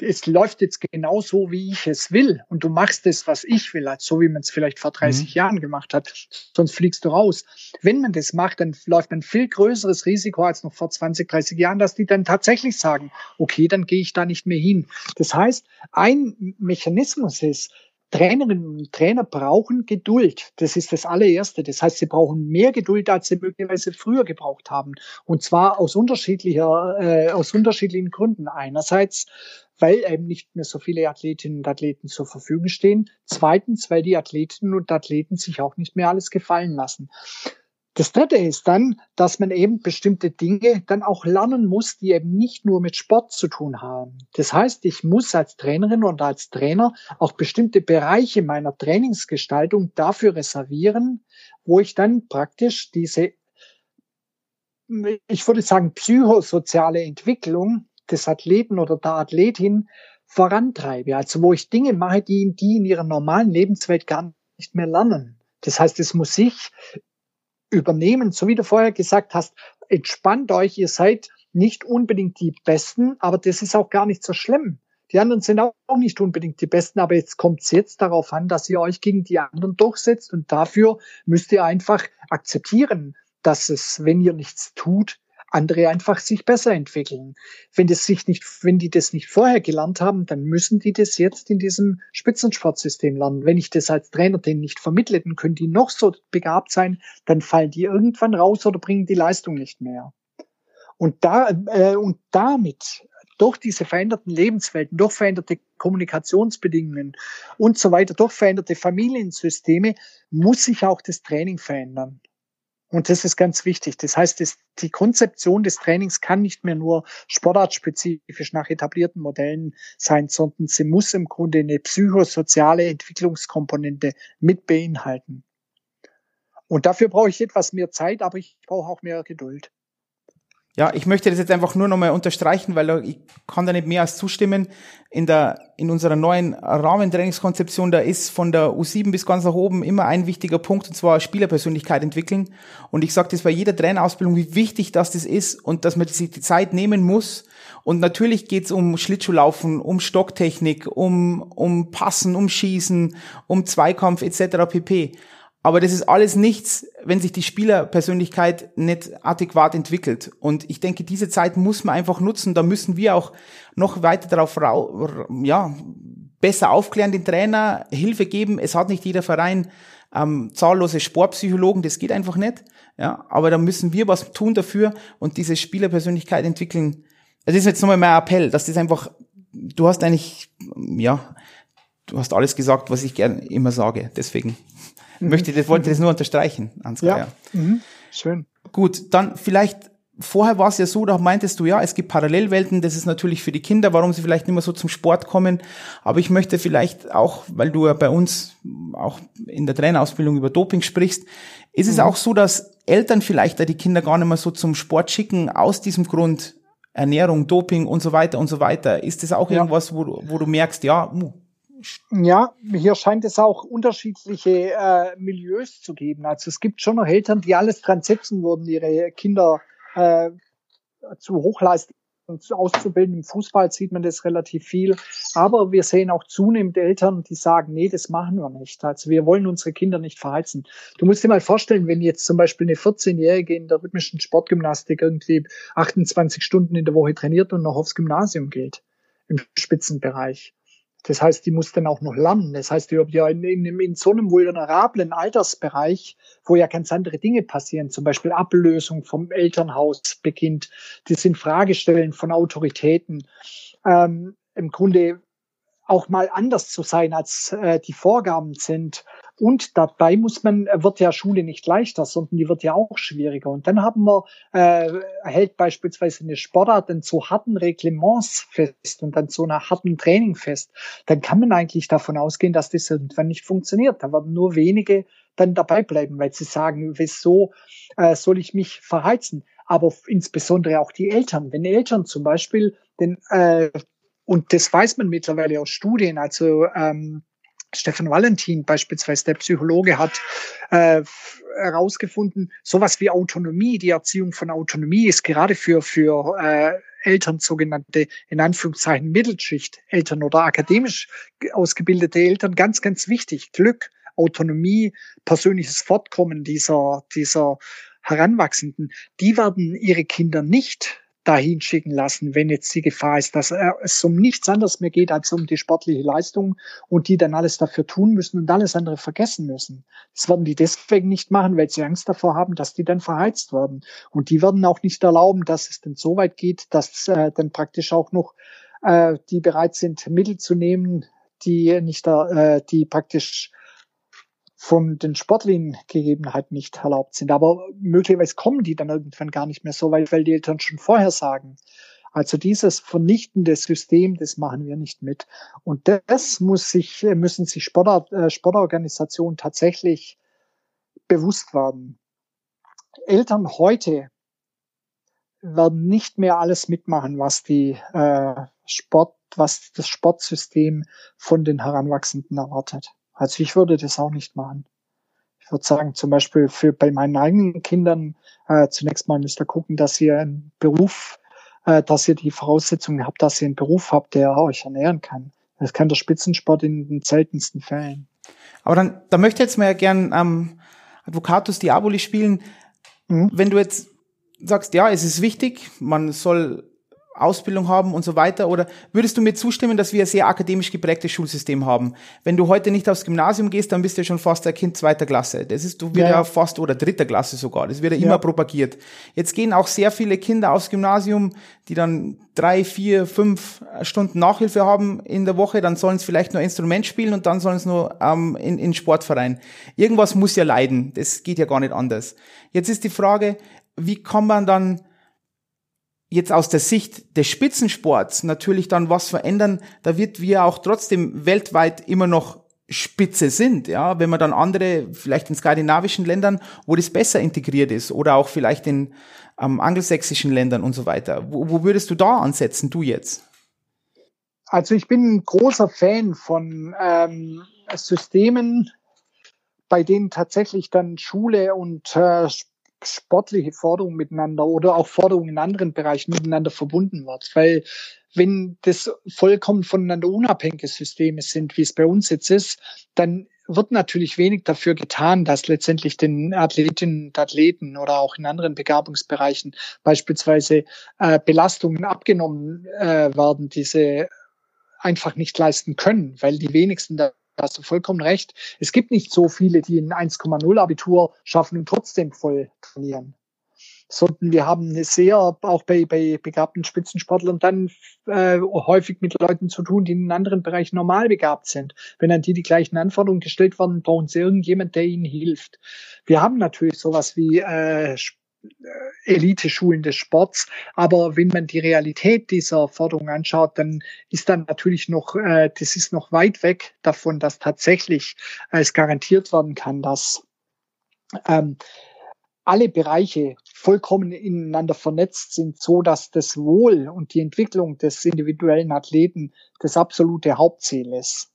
es läuft jetzt genau so, wie ich es will und du machst es, was ich will, so wie man es vielleicht vor 30 mhm. Jahren gemacht hat, sonst fliegst du raus. Wenn man das macht, dann läuft man viel größeres Risiko als noch vor 20, 30 Jahren, dass die dann tatsächlich sagen, okay, dann gehe ich da nicht mehr hin. Das heißt, ein Mechanismus ist, Trainerinnen und Trainer brauchen Geduld. Das ist das allererste. Das heißt, sie brauchen mehr Geduld, als sie möglicherweise früher gebraucht haben. Und zwar aus unterschiedlicher, äh, aus unterschiedlichen Gründen. Einerseits, weil eben nicht mehr so viele Athletinnen und Athleten zur Verfügung stehen. Zweitens, weil die Athletinnen und Athleten sich auch nicht mehr alles gefallen lassen. Das dritte ist dann, dass man eben bestimmte Dinge dann auch lernen muss, die eben nicht nur mit Sport zu tun haben. Das heißt, ich muss als Trainerin und als Trainer auch bestimmte Bereiche meiner Trainingsgestaltung dafür reservieren, wo ich dann praktisch diese, ich würde sagen, psychosoziale Entwicklung des Athleten oder der Athletin vorantreibe. Also wo ich Dinge mache, die, die in ihrer normalen Lebenswelt gar nicht mehr lernen. Das heißt, es muss sich übernehmen. So wie du vorher gesagt hast, entspannt euch, ihr seid nicht unbedingt die Besten, aber das ist auch gar nicht so schlimm. Die anderen sind auch nicht unbedingt die Besten, aber jetzt kommt es jetzt darauf an, dass ihr euch gegen die anderen durchsetzt und dafür müsst ihr einfach akzeptieren, dass es, wenn ihr nichts tut, andere einfach sich besser entwickeln. Wenn das sich nicht, wenn die das nicht vorher gelernt haben, dann müssen die das jetzt in diesem Spitzensportsystem lernen. Wenn ich das als Trainer denen nicht vermittle, dann können die noch so begabt sein, dann fallen die irgendwann raus oder bringen die Leistung nicht mehr. Und da, äh, und damit durch diese veränderten Lebenswelten, durch veränderte Kommunikationsbedingungen und so weiter, durch veränderte Familiensysteme muss sich auch das Training verändern. Und das ist ganz wichtig. Das heißt, das, die Konzeption des Trainings kann nicht mehr nur sportartspezifisch nach etablierten Modellen sein, sondern sie muss im Grunde eine psychosoziale Entwicklungskomponente mit beinhalten. Und dafür brauche ich etwas mehr Zeit, aber ich brauche auch mehr Geduld. Ja, ich möchte das jetzt einfach nur nochmal unterstreichen, weil ich kann da nicht mehr als zustimmen. In der, in unserer neuen Rahmentrainingskonzeption, da ist von der U7 bis ganz nach oben immer ein wichtiger Punkt, und zwar Spielerpersönlichkeit entwickeln. Und ich sage das bei jeder Trainerausbildung, wie wichtig das, das ist und dass man sich die Zeit nehmen muss. Und natürlich geht's um Schlittschuhlaufen, um Stocktechnik, um, um Passen, um Schießen, um Zweikampf etc. pp. Aber das ist alles nichts, wenn sich die Spielerpersönlichkeit nicht adäquat entwickelt. Und ich denke, diese Zeit muss man einfach nutzen. Da müssen wir auch noch weiter darauf, ja, besser aufklären, den Trainer Hilfe geben. Es hat nicht jeder Verein ähm, zahllose Sportpsychologen, das geht einfach nicht. Ja, aber da müssen wir was tun dafür und diese Spielerpersönlichkeit entwickeln. Das ist jetzt nochmal mein Appell, dass das einfach, du hast eigentlich, ja, du hast alles gesagt, was ich gern immer sage. Deswegen. Möchte das, wollte das nur unterstreichen, Ansgar. Ja. Mhm. Schön. Gut, dann vielleicht vorher war es ja so, da meintest du, ja, es gibt Parallelwelten, das ist natürlich für die Kinder, warum sie vielleicht nicht mehr so zum Sport kommen. Aber ich möchte vielleicht auch, weil du ja bei uns auch in der Trainerausbildung über Doping sprichst, ist es mhm. auch so, dass Eltern vielleicht da die Kinder gar nicht mehr so zum Sport schicken, aus diesem Grund Ernährung, Doping und so weiter und so weiter. Ist das auch ja. irgendwas, wo, wo du merkst, ja, uh, ja, hier scheint es auch unterschiedliche äh, Milieus zu geben. Also es gibt schon noch Eltern, die alles dran setzen würden, ihre Kinder äh, zu Hochleistung auszubilden. Im Fußball sieht man das relativ viel. Aber wir sehen auch zunehmend Eltern, die sagen, nee, das machen wir nicht. Also wir wollen unsere Kinder nicht verheizen. Du musst dir mal vorstellen, wenn jetzt zum Beispiel eine 14-Jährige in der rhythmischen Sportgymnastik irgendwie 28 Stunden in der Woche trainiert und noch aufs Gymnasium geht, im Spitzenbereich. Das heißt, die muss dann auch noch lernen. Das heißt, die ja in, in, in so einem vulnerablen Altersbereich, wo ja ganz andere Dinge passieren, zum Beispiel Ablösung vom Elternhaus beginnt, das sind Fragestellen von Autoritäten, ähm, im Grunde auch mal anders zu sein, als äh, die Vorgaben sind. Und dabei muss man, äh, wird ja Schule nicht leichter, sondern die wird ja auch schwieriger. Und dann haben wir, äh, hält beispielsweise eine Sportart dann zu harten Reglements fest und dann zu einer harten Training fest. Dann kann man eigentlich davon ausgehen, dass das irgendwann nicht funktioniert. Da werden nur wenige dann dabei bleiben, weil sie sagen, wieso äh, soll ich mich verheizen? Aber insbesondere auch die Eltern. Wenn Eltern zum Beispiel den, äh, und das weiß man mittlerweile aus Studien. Also ähm, Stefan Valentin beispielsweise, der Psychologe, hat äh, herausgefunden, sowas wie Autonomie, die Erziehung von Autonomie ist gerade für, für äh, Eltern, sogenannte in Anführungszeichen Mittelschicht Eltern oder akademisch ausgebildete Eltern ganz, ganz wichtig. Glück, Autonomie, persönliches Fortkommen dieser, dieser Heranwachsenden, die werden ihre Kinder nicht dahin schicken lassen, wenn jetzt die Gefahr ist, dass es um nichts anderes mehr geht als um die sportliche Leistung und die dann alles dafür tun müssen und alles andere vergessen müssen. Das werden die deswegen nicht machen, weil sie Angst davor haben, dass die dann verheizt werden. Und die werden auch nicht erlauben, dass es dann so weit geht, dass äh, dann praktisch auch noch äh, die bereit sind, Mittel zu nehmen, die nicht, äh, die praktisch von den sportlichen Gegebenheiten nicht erlaubt sind. Aber möglicherweise kommen die dann irgendwann gar nicht mehr so weit, weil die Eltern schon vorher sagen, also dieses vernichtende System, das machen wir nicht mit. Und das muss sich, müssen sich Sport, äh, Sportorganisationen tatsächlich bewusst werden. Eltern heute werden nicht mehr alles mitmachen, was die äh, Sport, was das Sportsystem von den Heranwachsenden erwartet. Also ich würde das auch nicht machen. Ich würde sagen, zum Beispiel für bei meinen eigenen Kindern äh, zunächst mal müsst ihr gucken, dass ihr einen Beruf, äh, dass ihr die Voraussetzungen habt, dass ihr einen Beruf habt, der euch ernähren kann. Das kann der Spitzensport in den seltensten Fällen. Aber dann, da möchte ich jetzt mal ja gern ähm, Advocatus Diaboli spielen. Mhm. Wenn du jetzt sagst, ja, es ist wichtig, man soll Ausbildung haben und so weiter? Oder würdest du mir zustimmen, dass wir ein sehr akademisch geprägtes Schulsystem haben? Wenn du heute nicht aufs Gymnasium gehst, dann bist du ja schon fast ein Kind zweiter Klasse. Das ist, du wirst ja. ja fast, oder dritter Klasse sogar. Das wird ja, ja immer propagiert. Jetzt gehen auch sehr viele Kinder aufs Gymnasium, die dann drei, vier, fünf Stunden Nachhilfe haben in der Woche, dann sollen sie vielleicht nur Instrument spielen und dann sollen sie nur ähm, in, in Sportverein. Irgendwas muss ja leiden. Das geht ja gar nicht anders. Jetzt ist die Frage, wie kann man dann jetzt aus der Sicht des Spitzensports natürlich dann was verändern, da wird wir auch trotzdem weltweit immer noch Spitze sind, ja, wenn man dann andere, vielleicht in skandinavischen Ländern, wo das besser integriert ist oder auch vielleicht in ähm, angelsächsischen Ländern und so weiter. Wo, wo würdest du da ansetzen, du jetzt? Also ich bin ein großer Fan von ähm, Systemen, bei denen tatsächlich dann Schule und äh, sportliche Forderungen miteinander oder auch Forderungen in anderen Bereichen miteinander verbunden wird. Weil wenn das vollkommen voneinander unabhängige Systeme sind, wie es bei uns jetzt ist, dann wird natürlich wenig dafür getan, dass letztendlich den Athletinnen und Athleten oder auch in anderen Begabungsbereichen beispielsweise äh, Belastungen abgenommen äh, werden, diese einfach nicht leisten können, weil die wenigsten da hast du vollkommen recht. Es gibt nicht so viele, die ein 1,0 Abitur schaffen und trotzdem voll trainieren. Sondern wir haben eine sehr, auch bei, bei begabten Spitzensportlern, dann äh, häufig mit Leuten zu tun, die in anderen Bereichen normal begabt sind. Wenn an die die gleichen Anforderungen gestellt werden, brauchen sie irgendjemand, der ihnen hilft. Wir haben natürlich sowas wie äh, Elite-Schulen des Sports. Aber wenn man die Realität dieser Forderung anschaut, dann ist dann natürlich noch, äh, das ist noch weit weg davon, dass tatsächlich äh, es garantiert werden kann, dass ähm, alle Bereiche vollkommen ineinander vernetzt sind, so dass das Wohl und die Entwicklung des individuellen Athleten das absolute Hauptziel ist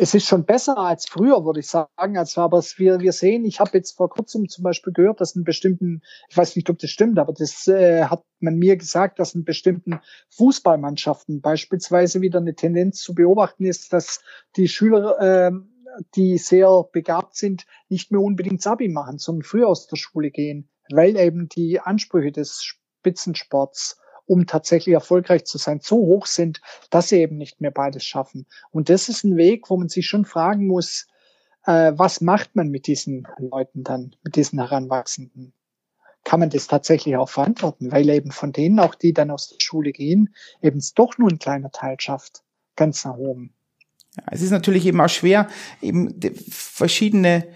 es ist schon besser als früher, würde ich sagen. Also, aber wir, wir sehen, ich habe jetzt vor kurzem zum Beispiel gehört, dass in bestimmten, ich weiß nicht, ob das stimmt, aber das äh, hat man mir gesagt, dass in bestimmten Fußballmannschaften beispielsweise wieder eine Tendenz zu beobachten ist, dass die Schüler, äh, die sehr begabt sind, nicht mehr unbedingt Sabi machen, sondern früher aus der Schule gehen, weil eben die Ansprüche des Spitzensports um tatsächlich erfolgreich zu sein, so hoch sind, dass sie eben nicht mehr beides schaffen. Und das ist ein Weg, wo man sich schon fragen muss, äh, was macht man mit diesen Leuten dann, mit diesen Heranwachsenden? Kann man das tatsächlich auch verantworten, weil eben von denen, auch die dann aus der Schule gehen, eben doch nur ein kleiner Teil schafft, ganz nach oben. Ja, es ist natürlich eben auch schwer, eben verschiedene,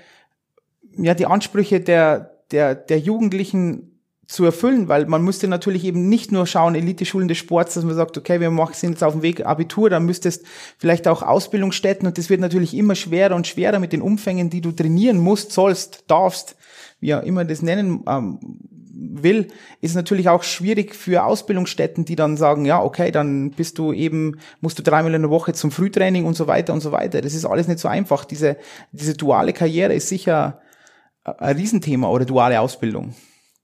ja, die Ansprüche der, der, der Jugendlichen zu erfüllen, weil man müsste natürlich eben nicht nur schauen, Elite-Schulen des Sports, dass man sagt, okay, wir sind jetzt auf dem Weg Abitur, dann müsstest vielleicht auch Ausbildungsstätten und das wird natürlich immer schwerer und schwerer mit den Umfängen, die du trainieren musst, sollst, darfst, wie auch immer das nennen ähm, will, ist natürlich auch schwierig für Ausbildungsstätten, die dann sagen, ja, okay, dann bist du eben, musst du dreimal in der Woche zum Frühtraining und so weiter und so weiter. Das ist alles nicht so einfach. Diese, diese duale Karriere ist sicher ein Riesenthema oder duale Ausbildung.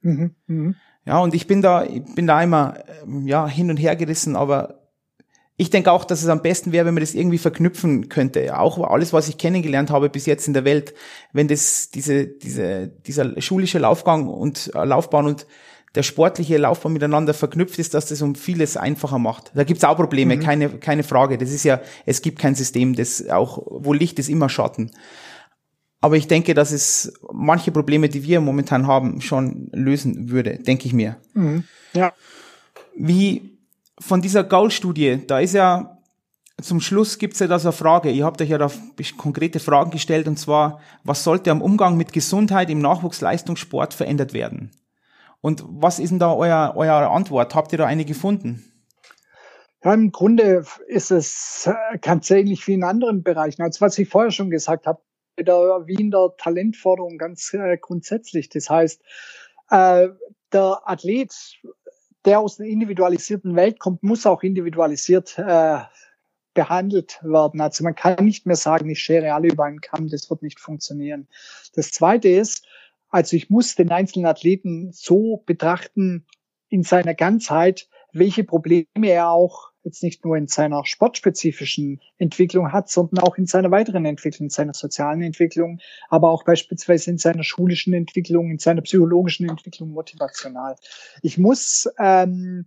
Mhm, mh. Ja, und ich bin da, ich bin da immer ähm, ja, hin und her gerissen, aber ich denke auch, dass es am besten wäre, wenn man das irgendwie verknüpfen könnte. Auch alles, was ich kennengelernt habe bis jetzt in der Welt, wenn das diese, diese, dieser schulische Laufgang und äh, Laufbahn und der sportliche Laufbahn miteinander verknüpft ist, dass das um vieles einfacher macht. Da gibt's auch Probleme, mhm. keine, keine Frage. Das ist ja, es gibt kein System, das auch, wo Licht ist immer Schatten. Aber ich denke, dass es manche Probleme, die wir momentan haben, schon lösen würde, denke ich mir. Mhm. Ja. Wie von dieser Gaul-Studie, da ist ja zum Schluss gibt's ja da so eine Frage. Ihr habt euch ja da konkrete Fragen gestellt und zwar, was sollte am Umgang mit Gesundheit im Nachwuchsleistungssport verändert werden? Und was ist denn da euer, eure Antwort? Habt ihr da eine gefunden? Ja, im Grunde ist es ganz ähnlich wie in anderen Bereichen. Als was ich vorher schon gesagt habe, der Wiener Talentforderung ganz äh, grundsätzlich. Das heißt, äh, der Athlet, der aus einer individualisierten Welt kommt, muss auch individualisiert äh, behandelt werden. Also man kann nicht mehr sagen, ich schere alle über einen Kamm, das wird nicht funktionieren. Das Zweite ist, also ich muss den einzelnen Athleten so betrachten in seiner Ganzheit, welche Probleme er auch jetzt nicht nur in seiner sportspezifischen Entwicklung hat, sondern auch in seiner weiteren Entwicklung, in seiner sozialen Entwicklung, aber auch beispielsweise in seiner schulischen Entwicklung, in seiner psychologischen Entwicklung motivational. Ich muss ähm,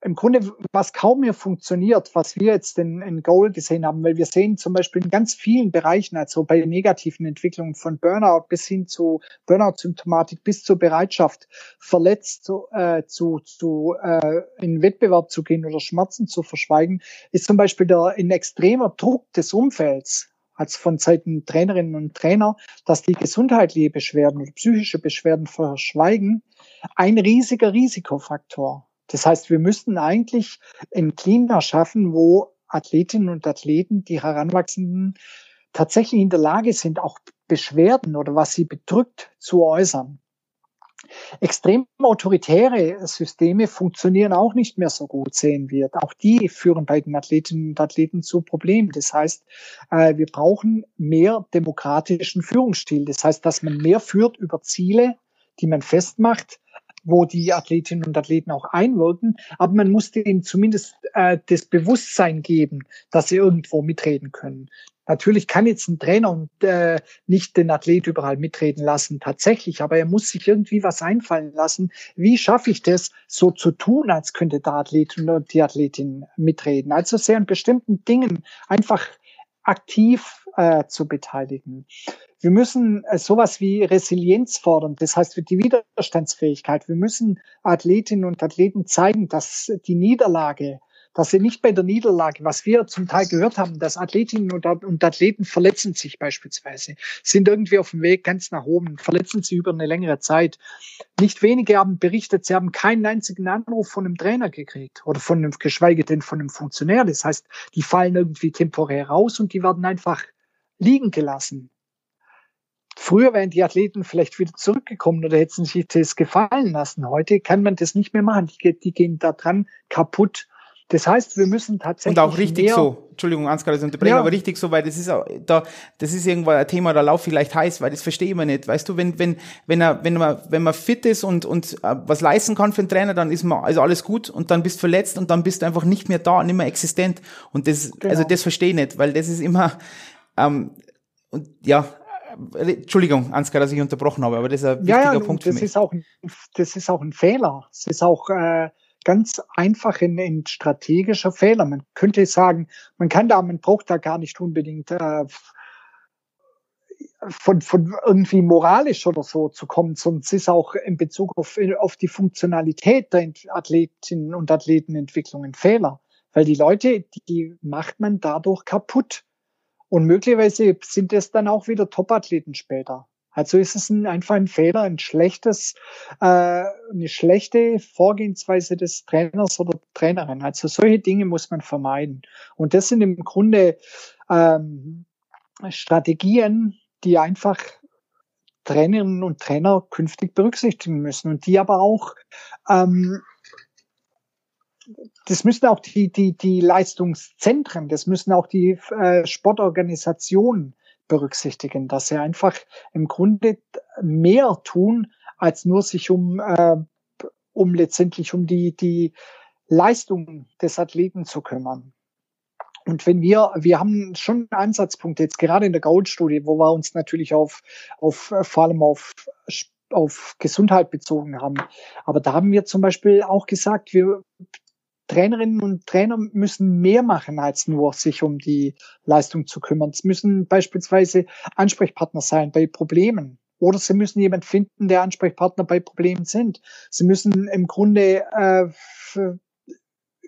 im Grunde, was kaum mehr funktioniert, was wir jetzt in, in Goal gesehen haben, weil wir sehen zum Beispiel in ganz vielen Bereichen, also bei negativen Entwicklungen von Burnout bis hin zu Burnout-Symptomatik bis zur Bereitschaft, verletzt zu, äh, zu, zu äh, in Wettbewerb zu gehen oder Schmerzen zu verschweigen, ist zum Beispiel der in extremer Druck des Umfelds, als von Seiten Trainerinnen und Trainer, dass die gesundheitliche Beschwerden oder psychische Beschwerden verschweigen, ein riesiger Risikofaktor. Das heißt, wir müssten eigentlich ein Klima schaffen, wo Athletinnen und Athleten, die Heranwachsenden, tatsächlich in der Lage sind, auch Beschwerden oder was sie bedrückt zu äußern. Extrem autoritäre Systeme funktionieren auch nicht mehr so gut, sehen wir. Auch die führen bei den Athletinnen und Athleten zu Problemen. Das heißt, äh, wir brauchen mehr demokratischen Führungsstil. Das heißt, dass man mehr führt über Ziele, die man festmacht, wo die Athletinnen und Athleten auch einwirken, aber man muss denen zumindest äh, das Bewusstsein geben, dass sie irgendwo mitreden können. Natürlich kann jetzt ein Trainer und äh, nicht den Athlet überall mitreden lassen, tatsächlich, aber er muss sich irgendwie was einfallen lassen. Wie schaffe ich das, so zu tun, als könnte der Athlet und die Athletin mitreden? Also sehr an bestimmten Dingen einfach aktiv äh, zu beteiligen. Wir müssen äh, sowas wie Resilienz fordern, das heißt die Widerstandsfähigkeit. Wir müssen Athletinnen und Athleten zeigen, dass die Niederlage dass sie nicht bei der Niederlage, was wir zum Teil gehört haben, dass Athletinnen und, Athleten verletzen sich beispielsweise, sind irgendwie auf dem Weg ganz nach oben, verletzen sie über eine längere Zeit. Nicht wenige haben berichtet, sie haben keinen einzigen Anruf von einem Trainer gekriegt oder von einem, geschweige denn von einem Funktionär. Das heißt, die fallen irgendwie temporär raus und die werden einfach liegen gelassen. Früher wären die Athleten vielleicht wieder zurückgekommen oder hätten sich das gefallen lassen. Heute kann man das nicht mehr machen. Die, die gehen da dran kaputt das heißt, wir müssen tatsächlich. Und auch richtig so. Entschuldigung, Ansgar, das unterbrechen, ja. aber richtig so, weil das ist auch, da, das ist irgendwo ein Thema, da lauf vielleicht heiß, weil das verstehe ich mir nicht. Weißt du, wenn, wenn, wenn er, wenn man, wenn man fit ist und, und äh, was leisten kann für einen Trainer, dann ist man, also alles gut und dann bist du verletzt und dann bist du einfach nicht mehr da, nicht mehr existent. Und das, genau. also das verstehe ich nicht, weil das ist immer, ähm, und ja, äh, Entschuldigung, Ansgar, dass ich unterbrochen habe, aber das ist ein wichtiger ja, ja, Punkt für mich. Ist auch, das ist auch ein Fehler. Es ist auch, äh, ganz einfach ein, ein strategischer Fehler. Man könnte sagen, man kann da, man braucht da gar nicht unbedingt äh, von, von irgendwie moralisch oder so zu kommen, sondern es ist auch in Bezug auf, auf die Funktionalität der Athletinnen und Athletenentwicklung ein Fehler. Weil die Leute, die macht man dadurch kaputt. Und möglicherweise sind es dann auch wieder Topathleten später. Also ist es ein, einfach ein Fehler, ein schlechtes, äh, eine schlechte Vorgehensweise des Trainers oder Trainerin. Also solche Dinge muss man vermeiden. Und das sind im Grunde ähm, Strategien, die einfach Trainerinnen und Trainer künftig berücksichtigen müssen und die aber auch ähm, das müssen auch die, die, die Leistungszentren, das müssen auch die äh, Sportorganisationen berücksichtigen, dass sie einfach im Grunde mehr tun, als nur sich um, äh, um letztendlich um die, die Leistung des Athleten zu kümmern. Und wenn wir, wir haben schon Ansatzpunkte jetzt gerade in der Gold-Studie, wo wir uns natürlich auf, auf vor allem auf auf Gesundheit bezogen haben. Aber da haben wir zum Beispiel auch gesagt, wir Trainerinnen und Trainer müssen mehr machen, als nur sich um die Leistung zu kümmern. Es müssen beispielsweise Ansprechpartner sein bei Problemen. Oder sie müssen jemand finden, der Ansprechpartner bei Problemen sind. Sie müssen im Grunde äh,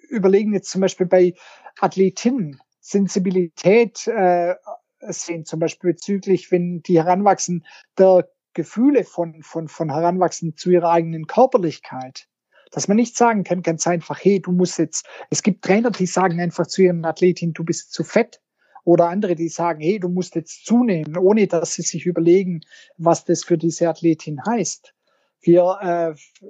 überlegen, jetzt zum Beispiel bei Athletinnen, Sensibilität äh, sehen, zum Beispiel bezüglich, wenn die heranwachsen, der Gefühle von, von, von Heranwachsen zu ihrer eigenen Körperlichkeit dass man nicht sagen kann, ganz einfach, hey, du musst jetzt, es gibt Trainer, die sagen einfach zu ihren Athletin, du bist zu fett. Oder andere, die sagen, hey, du musst jetzt zunehmen, ohne dass sie sich überlegen, was das für diese Athletin heißt. Wir äh,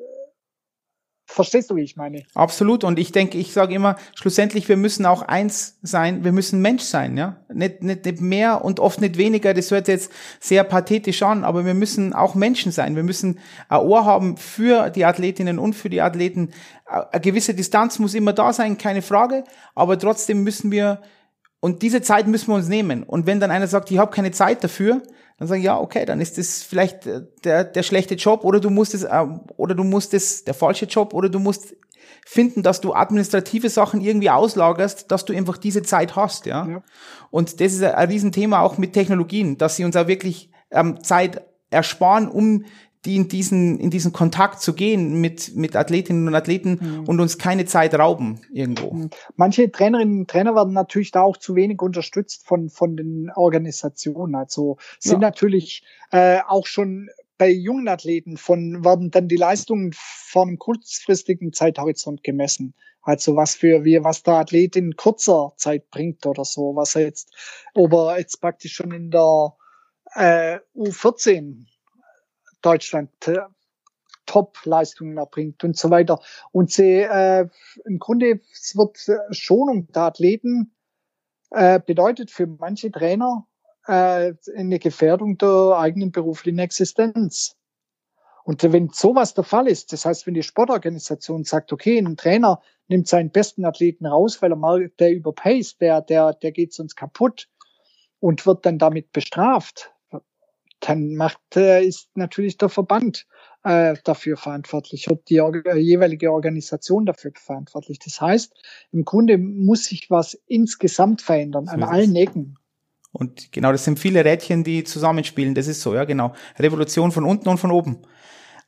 Verstehst du, wie ich meine? Absolut. Und ich denke, ich sage immer, schlussendlich, wir müssen auch eins sein, wir müssen Mensch sein, ja. Nicht, nicht, nicht mehr und oft nicht weniger. Das hört jetzt sehr pathetisch an, aber wir müssen auch Menschen sein. Wir müssen ein Ohr haben für die Athletinnen und für die Athleten. Eine gewisse Distanz muss immer da sein, keine Frage. Aber trotzdem müssen wir, und diese Zeit müssen wir uns nehmen. Und wenn dann einer sagt, ich habe keine Zeit dafür, dann sagen, ja, okay, dann ist das vielleicht äh, der, der schlechte Job oder du musst es, äh, oder du musst es, der falsche Job oder du musst finden, dass du administrative Sachen irgendwie auslagerst, dass du einfach diese Zeit hast, ja. ja. Und das ist ein, ein Riesenthema auch mit Technologien, dass sie uns auch wirklich ähm, Zeit ersparen, um die in diesen, in diesen Kontakt zu gehen mit, mit Athletinnen und Athleten mhm. und uns keine Zeit rauben irgendwo. Mhm. Manche Trainerinnen und Trainer werden natürlich da auch zu wenig unterstützt von, von den Organisationen. Also sind ja. natürlich äh, auch schon bei jungen Athleten von, werden dann die Leistungen von einem kurzfristigen Zeithorizont gemessen. Also was für wir, was der Athlet in kurzer Zeit bringt oder so, was er jetzt, ob er jetzt praktisch schon in der äh, U14 Deutschland äh, Top-Leistungen erbringt und so weiter. Und sie, äh, im Grunde, es wird Schonung der Athleten äh, bedeutet für manche Trainer äh, eine Gefährdung der eigenen beruflichen Existenz. Und wenn sowas der Fall ist, das heißt, wenn die Sportorganisation sagt, okay, ein Trainer nimmt seinen besten Athleten raus, weil er mal, der überpaced, der, der, der geht sonst kaputt und wird dann damit bestraft, dann macht, äh, ist natürlich der Verband äh, dafür verantwortlich, wird die äh, jeweilige Organisation dafür verantwortlich. Das heißt, im Grunde muss sich was insgesamt verändern, an allen Ecken. Und genau, das sind viele Rädchen, die zusammenspielen. Das ist so, ja, genau. Revolution von unten und von oben.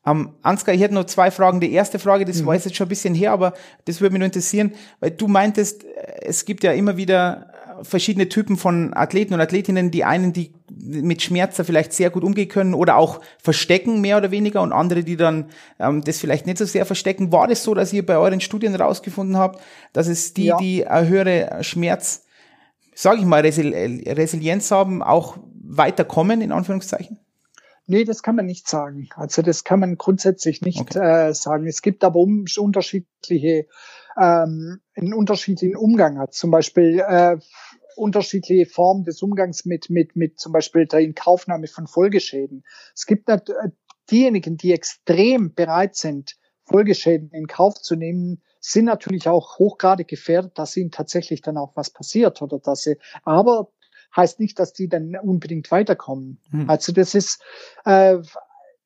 Ähm, Ansgar, ich hätte noch zwei Fragen. Die erste Frage, das mhm. war jetzt schon ein bisschen her, aber das würde mich nur interessieren, weil du meintest, äh, es gibt ja immer wieder verschiedene Typen von Athleten und Athletinnen, die einen, die mit Schmerzen vielleicht sehr gut umgehen können oder auch verstecken, mehr oder weniger, und andere, die dann ähm, das vielleicht nicht so sehr verstecken. War das so, dass ihr bei euren Studien rausgefunden habt, dass es die, ja. die eine höhere Schmerz, sage ich mal, Resil Resilienz haben, auch weiterkommen, in Anführungszeichen? Nee, das kann man nicht sagen. Also das kann man grundsätzlich nicht okay. äh, sagen. Es gibt aber um, unterschiedliche ähm, einen unterschiedlichen Umgang hat. Zum Beispiel äh, unterschiedliche Formen des Umgangs mit, mit, mit zum Beispiel der Inkaufnahme von Folgeschäden. Es gibt äh, diejenigen, die extrem bereit sind, Folgeschäden in Kauf zu nehmen, sind natürlich auch hochgradig gefährdet, dass ihnen tatsächlich dann auch was passiert oder dass sie, aber heißt nicht, dass die dann unbedingt weiterkommen. Hm. Also das ist, äh,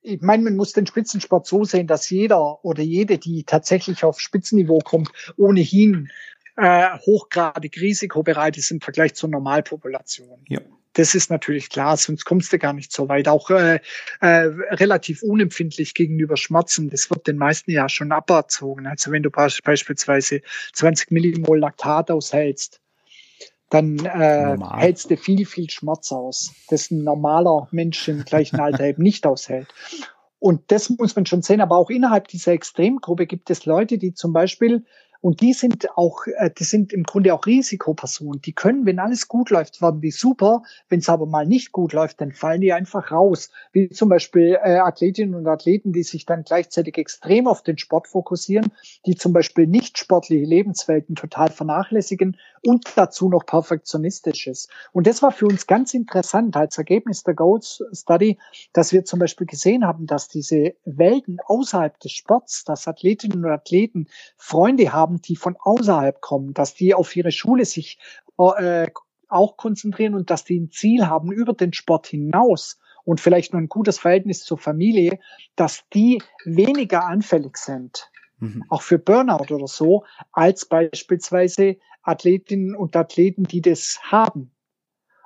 ich meine, man muss den Spitzensport so sehen, dass jeder oder jede, die tatsächlich auf Spitzenniveau kommt, ohnehin äh, hochgradig risikobereit ist im Vergleich zur Normalpopulation. Ja. Das ist natürlich klar, sonst kommst du gar nicht so weit. Auch äh, äh, relativ unempfindlich gegenüber Schmerzen. Das wird den meisten ja schon aberzogen. Also wenn du beispielsweise 20 Millimol Laktat aushältst, dann äh, hältst du viel, viel Schmerz aus, das ein normaler Mensch im gleichen Alter eben nicht aushält. Und das muss man schon sehen, aber auch innerhalb dieser Extremgruppe gibt es Leute, die zum Beispiel und die sind auch, äh, die sind im Grunde auch Risikopersonen. Die können, wenn alles gut läuft, werden die super. Wenn es aber mal nicht gut läuft, dann fallen die einfach raus. Wie zum Beispiel äh, Athletinnen und Athleten, die sich dann gleichzeitig extrem auf den Sport fokussieren, die zum Beispiel nicht sportliche Lebenswelten total vernachlässigen und dazu noch perfektionistisch ist. Und das war für uns ganz interessant als Ergebnis der Goals Study, dass wir zum Beispiel gesehen haben, dass diese Welten außerhalb des Sports, dass Athletinnen und Athleten Freunde haben, die von außerhalb kommen, dass die auf ihre Schule sich äh, auch konzentrieren und dass die ein Ziel haben über den Sport hinaus und vielleicht noch ein gutes Verhältnis zur Familie, dass die weniger anfällig sind, mhm. auch für Burnout oder so, als beispielsweise Athletinnen und Athleten, die das haben.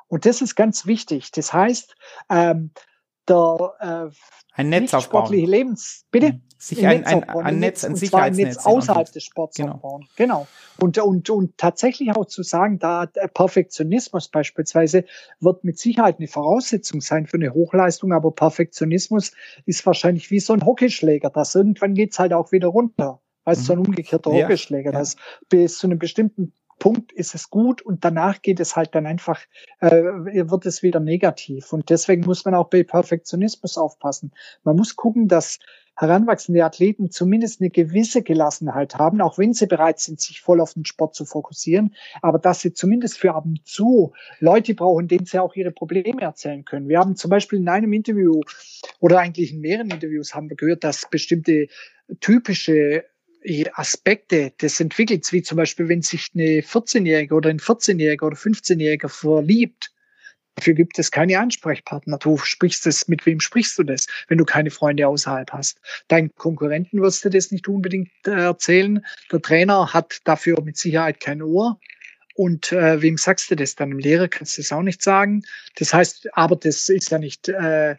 Und das ist ganz wichtig. Das heißt, ähm, der äh, ein Netz aufbauen. Sportliche Lebens, bitte? Mhm. Sich ein, ein, ein, ein Netz, ein Sicherheitsnetz. Ein Netz außerhalb des Sports genau. aufbauen. Genau. Und, und, und tatsächlich auch zu sagen, da Perfektionismus beispielsweise wird mit Sicherheit eine Voraussetzung sein für eine Hochleistung, aber Perfektionismus ist wahrscheinlich wie so ein Hockeyschläger, dass irgendwann geht's halt auch wieder runter. Weißt du, so ein mhm. umgekehrter ja, Hockeyschläger, ja. dass bis zu einem bestimmten Punkt ist es gut und danach geht es halt dann einfach, äh, wird es wieder negativ. Und deswegen muss man auch bei Perfektionismus aufpassen. Man muss gucken, dass heranwachsende Athleten zumindest eine gewisse Gelassenheit haben, auch wenn sie bereit sind, sich voll auf den Sport zu fokussieren, aber dass sie zumindest für ab und zu Leute brauchen, denen sie auch ihre Probleme erzählen können. Wir haben zum Beispiel in einem Interview oder eigentlich in mehreren Interviews haben wir gehört, dass bestimmte typische Aspekte des Entwickels, wie zum Beispiel, wenn sich eine 14-Jährige oder ein 14-Jähriger oder 15-Jähriger verliebt, dafür gibt es keine Ansprechpartner. Du sprichst es, mit wem sprichst du das, wenn du keine Freunde außerhalb hast? Deinen Konkurrenten wirst du das nicht unbedingt äh, erzählen. Der Trainer hat dafür mit Sicherheit kein Ohr. Und äh, wem sagst du das? Deinem Lehrer kannst du das auch nicht sagen. Das heißt, aber das ist ja nicht äh,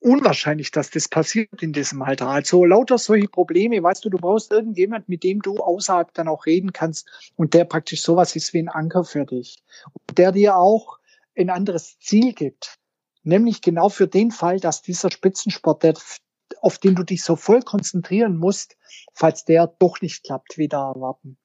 unwahrscheinlich, dass das passiert in diesem Alter. Also lauter solche Probleme, weißt du, du brauchst irgendjemand, mit dem du außerhalb dann auch reden kannst und der praktisch sowas ist wie ein Anker für dich. Und der dir auch ein anderes Ziel gibt. Nämlich genau für den Fall, dass dieser Spitzensport, der, auf den du dich so voll konzentrieren musst, falls der doch nicht klappt, wieder erwarten.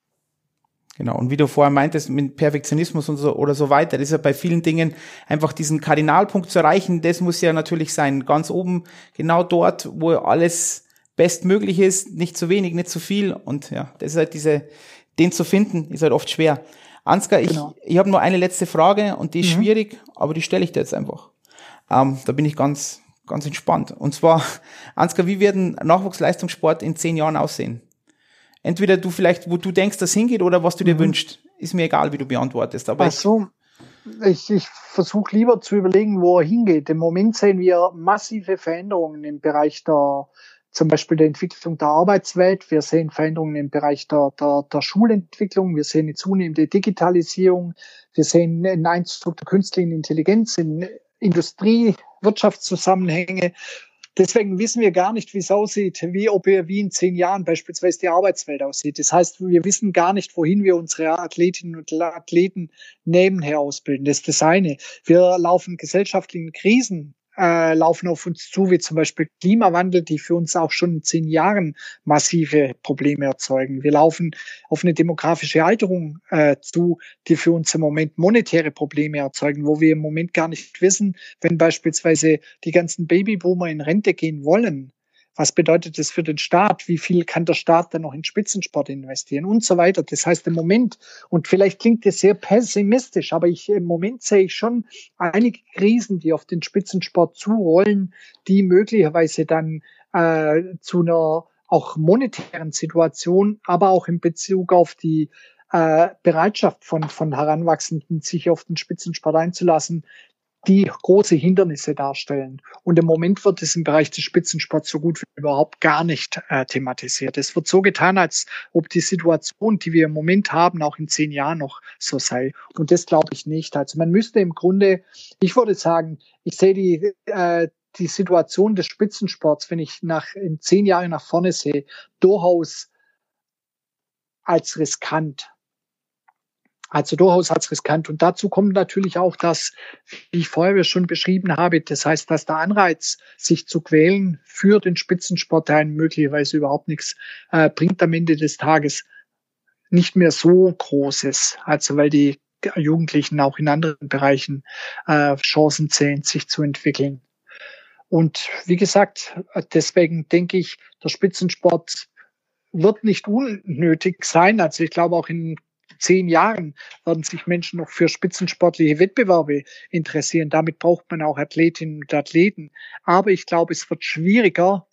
Genau. Und wie du vorher meintest, mit Perfektionismus und so oder so weiter, das ist ja bei vielen Dingen einfach diesen Kardinalpunkt zu erreichen, das muss ja natürlich sein. Ganz oben, genau dort, wo alles bestmöglich ist, nicht zu wenig, nicht zu viel. Und ja, das ist halt diese, den zu finden, ist halt oft schwer. Ansgar, ich, genau. ich habe nur eine letzte Frage und die ist mhm. schwierig, aber die stelle ich dir jetzt einfach. Ähm, da bin ich ganz, ganz entspannt. Und zwar, Ansgar, wie werden Nachwuchsleistungssport in zehn Jahren aussehen? Entweder du vielleicht, wo du denkst, das hingeht oder was du dir mhm. wünschst. Ist mir egal, wie du beantwortest. Aber Ach so. Ich, ich versuche lieber zu überlegen, wo er hingeht. Im Moment sehen wir massive Veränderungen im Bereich der, zum Beispiel der Entwicklung der Arbeitswelt. Wir sehen Veränderungen im Bereich der, der, der Schulentwicklung. Wir sehen eine zunehmende Digitalisierung. Wir sehen einen Einzug der künstlichen Intelligenz in Industrie, Wirtschaftszusammenhänge. Deswegen wissen wir gar nicht, wie es aussieht, wie ob wir wie in zehn Jahren beispielsweise die Arbeitswelt aussieht. Das heißt, wir wissen gar nicht, wohin wir unsere Athletinnen und Athleten nebenher ausbilden. Das ist das eine. Wir laufen gesellschaftlichen Krisen äh, laufen auf uns zu, wie zum Beispiel Klimawandel, die für uns auch schon in zehn Jahren massive Probleme erzeugen. Wir laufen auf eine demografische Alterung äh, zu, die für uns im Moment monetäre Probleme erzeugen, wo wir im Moment gar nicht wissen, wenn beispielsweise die ganzen Babyboomer in Rente gehen wollen, was bedeutet das für den Staat? Wie viel kann der Staat dann noch in Spitzensport investieren und so weiter? Das heißt, im Moment, und vielleicht klingt das sehr pessimistisch, aber ich, im Moment sehe ich schon einige Krisen, die auf den Spitzensport zurollen, die möglicherweise dann äh, zu einer auch monetären Situation, aber auch in Bezug auf die äh, Bereitschaft von, von Heranwachsenden, sich auf den Spitzensport einzulassen, die große Hindernisse darstellen. Und im Moment wird es im Bereich des Spitzensports so gut wie überhaupt gar nicht äh, thematisiert. Es wird so getan, als ob die Situation, die wir im Moment haben, auch in zehn Jahren noch so sei. Und das glaube ich nicht. Also man müsste im Grunde, ich würde sagen, ich sehe die, äh, die Situation des Spitzensports, wenn ich nach in zehn Jahren nach vorne sehe, durchaus als riskant. Also durchaus als riskant. Und dazu kommt natürlich auch das, wie ich vorher schon beschrieben habe, das heißt, dass der Anreiz, sich zu quälen, für den Spitzensport, der einen möglicherweise überhaupt nichts äh, bringt am Ende des Tages, nicht mehr so groß ist. Also weil die Jugendlichen auch in anderen Bereichen äh, Chancen sehen, sich zu entwickeln. Und wie gesagt, deswegen denke ich, der Spitzensport wird nicht unnötig sein. Also ich glaube auch in zehn Jahren werden sich Menschen noch für spitzensportliche Wettbewerbe interessieren. Damit braucht man auch Athletinnen und Athleten. Aber ich glaube, es wird schwieriger,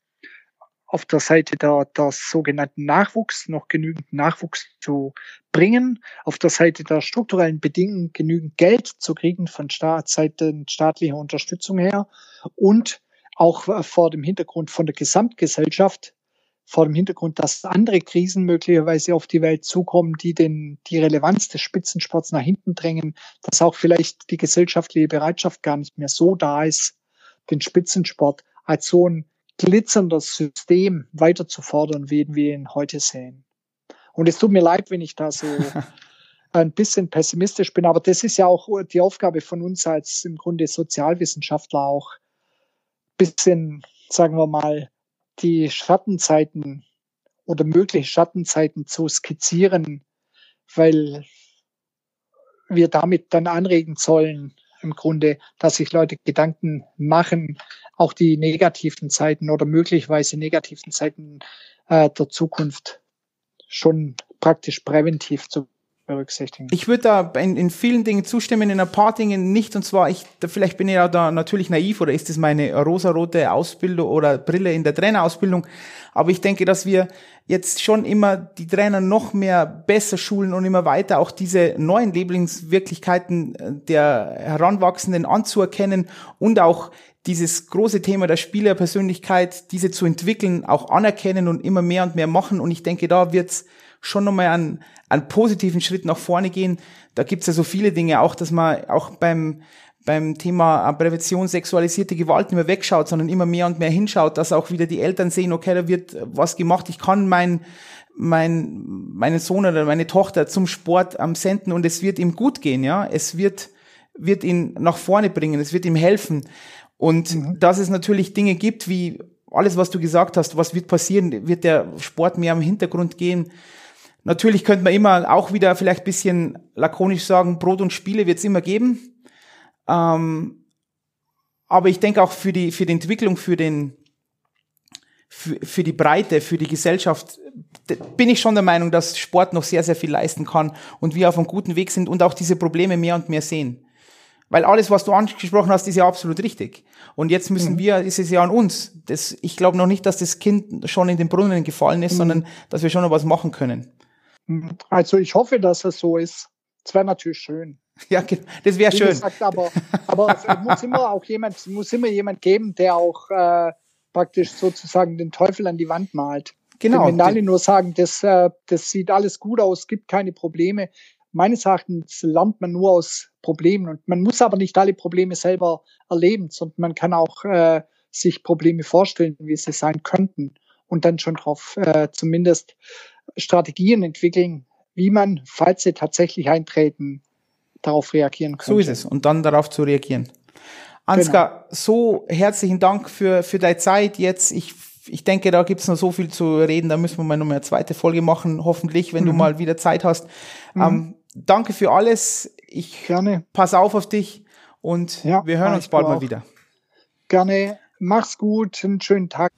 auf der Seite der, der sogenannten Nachwuchs noch genügend Nachwuchs zu bringen, auf der Seite der strukturellen Bedingungen genügend Geld zu kriegen von Staatsseite staatlicher Unterstützung her und auch vor dem Hintergrund von der Gesamtgesellschaft vor dem Hintergrund, dass andere Krisen möglicherweise auf die Welt zukommen, die den, die Relevanz des Spitzensports nach hinten drängen, dass auch vielleicht die gesellschaftliche Bereitschaft gar nicht mehr so da ist, den Spitzensport als so ein glitzerndes System weiter zu fordern, wie wir ihn heute sehen. Und es tut mir leid, wenn ich da so ein bisschen pessimistisch bin, aber das ist ja auch die Aufgabe von uns als im Grunde Sozialwissenschaftler auch bisschen, sagen wir mal, die Schattenzeiten oder mögliche Schattenzeiten zu skizzieren, weil wir damit dann anregen sollen, im Grunde, dass sich Leute Gedanken machen, auch die negativen Zeiten oder möglicherweise negativen Zeiten äh, der Zukunft schon praktisch präventiv zu berücksichtigen. Ich würde da in, in, vielen Dingen zustimmen, in ein paar Dingen nicht. Und zwar, ich, vielleicht bin ich ja da natürlich naiv oder ist es meine rosarote Ausbildung oder Brille in der Trainerausbildung. Aber ich denke, dass wir jetzt schon immer die Trainer noch mehr besser schulen und immer weiter auch diese neuen Lieblingswirklichkeiten äh, der Heranwachsenden anzuerkennen und auch dieses große Thema der Spielerpersönlichkeit, diese zu entwickeln, auch anerkennen und immer mehr und mehr machen. Und ich denke, da wird's schon nochmal einen, einen positiven Schritt nach vorne gehen. Da gibt's ja so viele Dinge, auch dass man auch beim, beim Thema Prävention sexualisierte Gewalt nicht mehr wegschaut, sondern immer mehr und mehr hinschaut, dass auch wieder die Eltern sehen, okay, da wird was gemacht, ich kann mein, mein, meinen Sohn oder meine Tochter zum Sport am senden und es wird ihm gut gehen, ja. Es wird, wird ihn nach vorne bringen, es wird ihm helfen. Und mhm. dass es natürlich Dinge gibt, wie alles, was du gesagt hast, was wird passieren, wird der Sport mehr im Hintergrund gehen Natürlich könnte man immer auch wieder vielleicht bisschen lakonisch sagen, Brot und Spiele wird es immer geben. Ähm, aber ich denke auch für die, für die Entwicklung, für den, für, für die Breite, für die Gesellschaft bin ich schon der Meinung, dass Sport noch sehr, sehr viel leisten kann und wir auf einem guten Weg sind und auch diese Probleme mehr und mehr sehen. Weil alles, was du angesprochen hast, ist ja absolut richtig. Und jetzt müssen mhm. wir, ist es ja an uns. Das, ich glaube noch nicht, dass das Kind schon in den Brunnen gefallen ist, mhm. sondern dass wir schon noch was machen können. Also ich hoffe, dass es so ist. Das wäre natürlich schön. Ja, das wäre schön. Gesagt, aber aber es muss immer auch jemand, muss immer jemand geben, der auch äh, praktisch sozusagen den Teufel an die Wand malt. Genau. Wenn alle nur sagen, das, äh, das sieht alles gut aus, gibt keine Probleme. Meines Erachtens lernt man nur aus Problemen und man muss aber nicht alle Probleme selber erleben, sondern man kann auch äh, sich Probleme vorstellen, wie sie sein könnten und dann schon darauf äh, zumindest Strategien entwickeln, wie man, falls sie tatsächlich eintreten, darauf reagieren kann. So ist es. Und dann darauf zu reagieren. Ansgar, genau. so herzlichen Dank für, für deine Zeit jetzt. Ich, ich denke, da gibt's noch so viel zu reden. Da müssen wir mal noch mal eine zweite Folge machen, hoffentlich, wenn mhm. du mal wieder Zeit hast. Mhm. Ähm, danke für alles. Ich Gerne. pass auf auf dich und ja, wir hören uns bald mal wieder. Gerne. Mach's gut. Einen schönen Tag.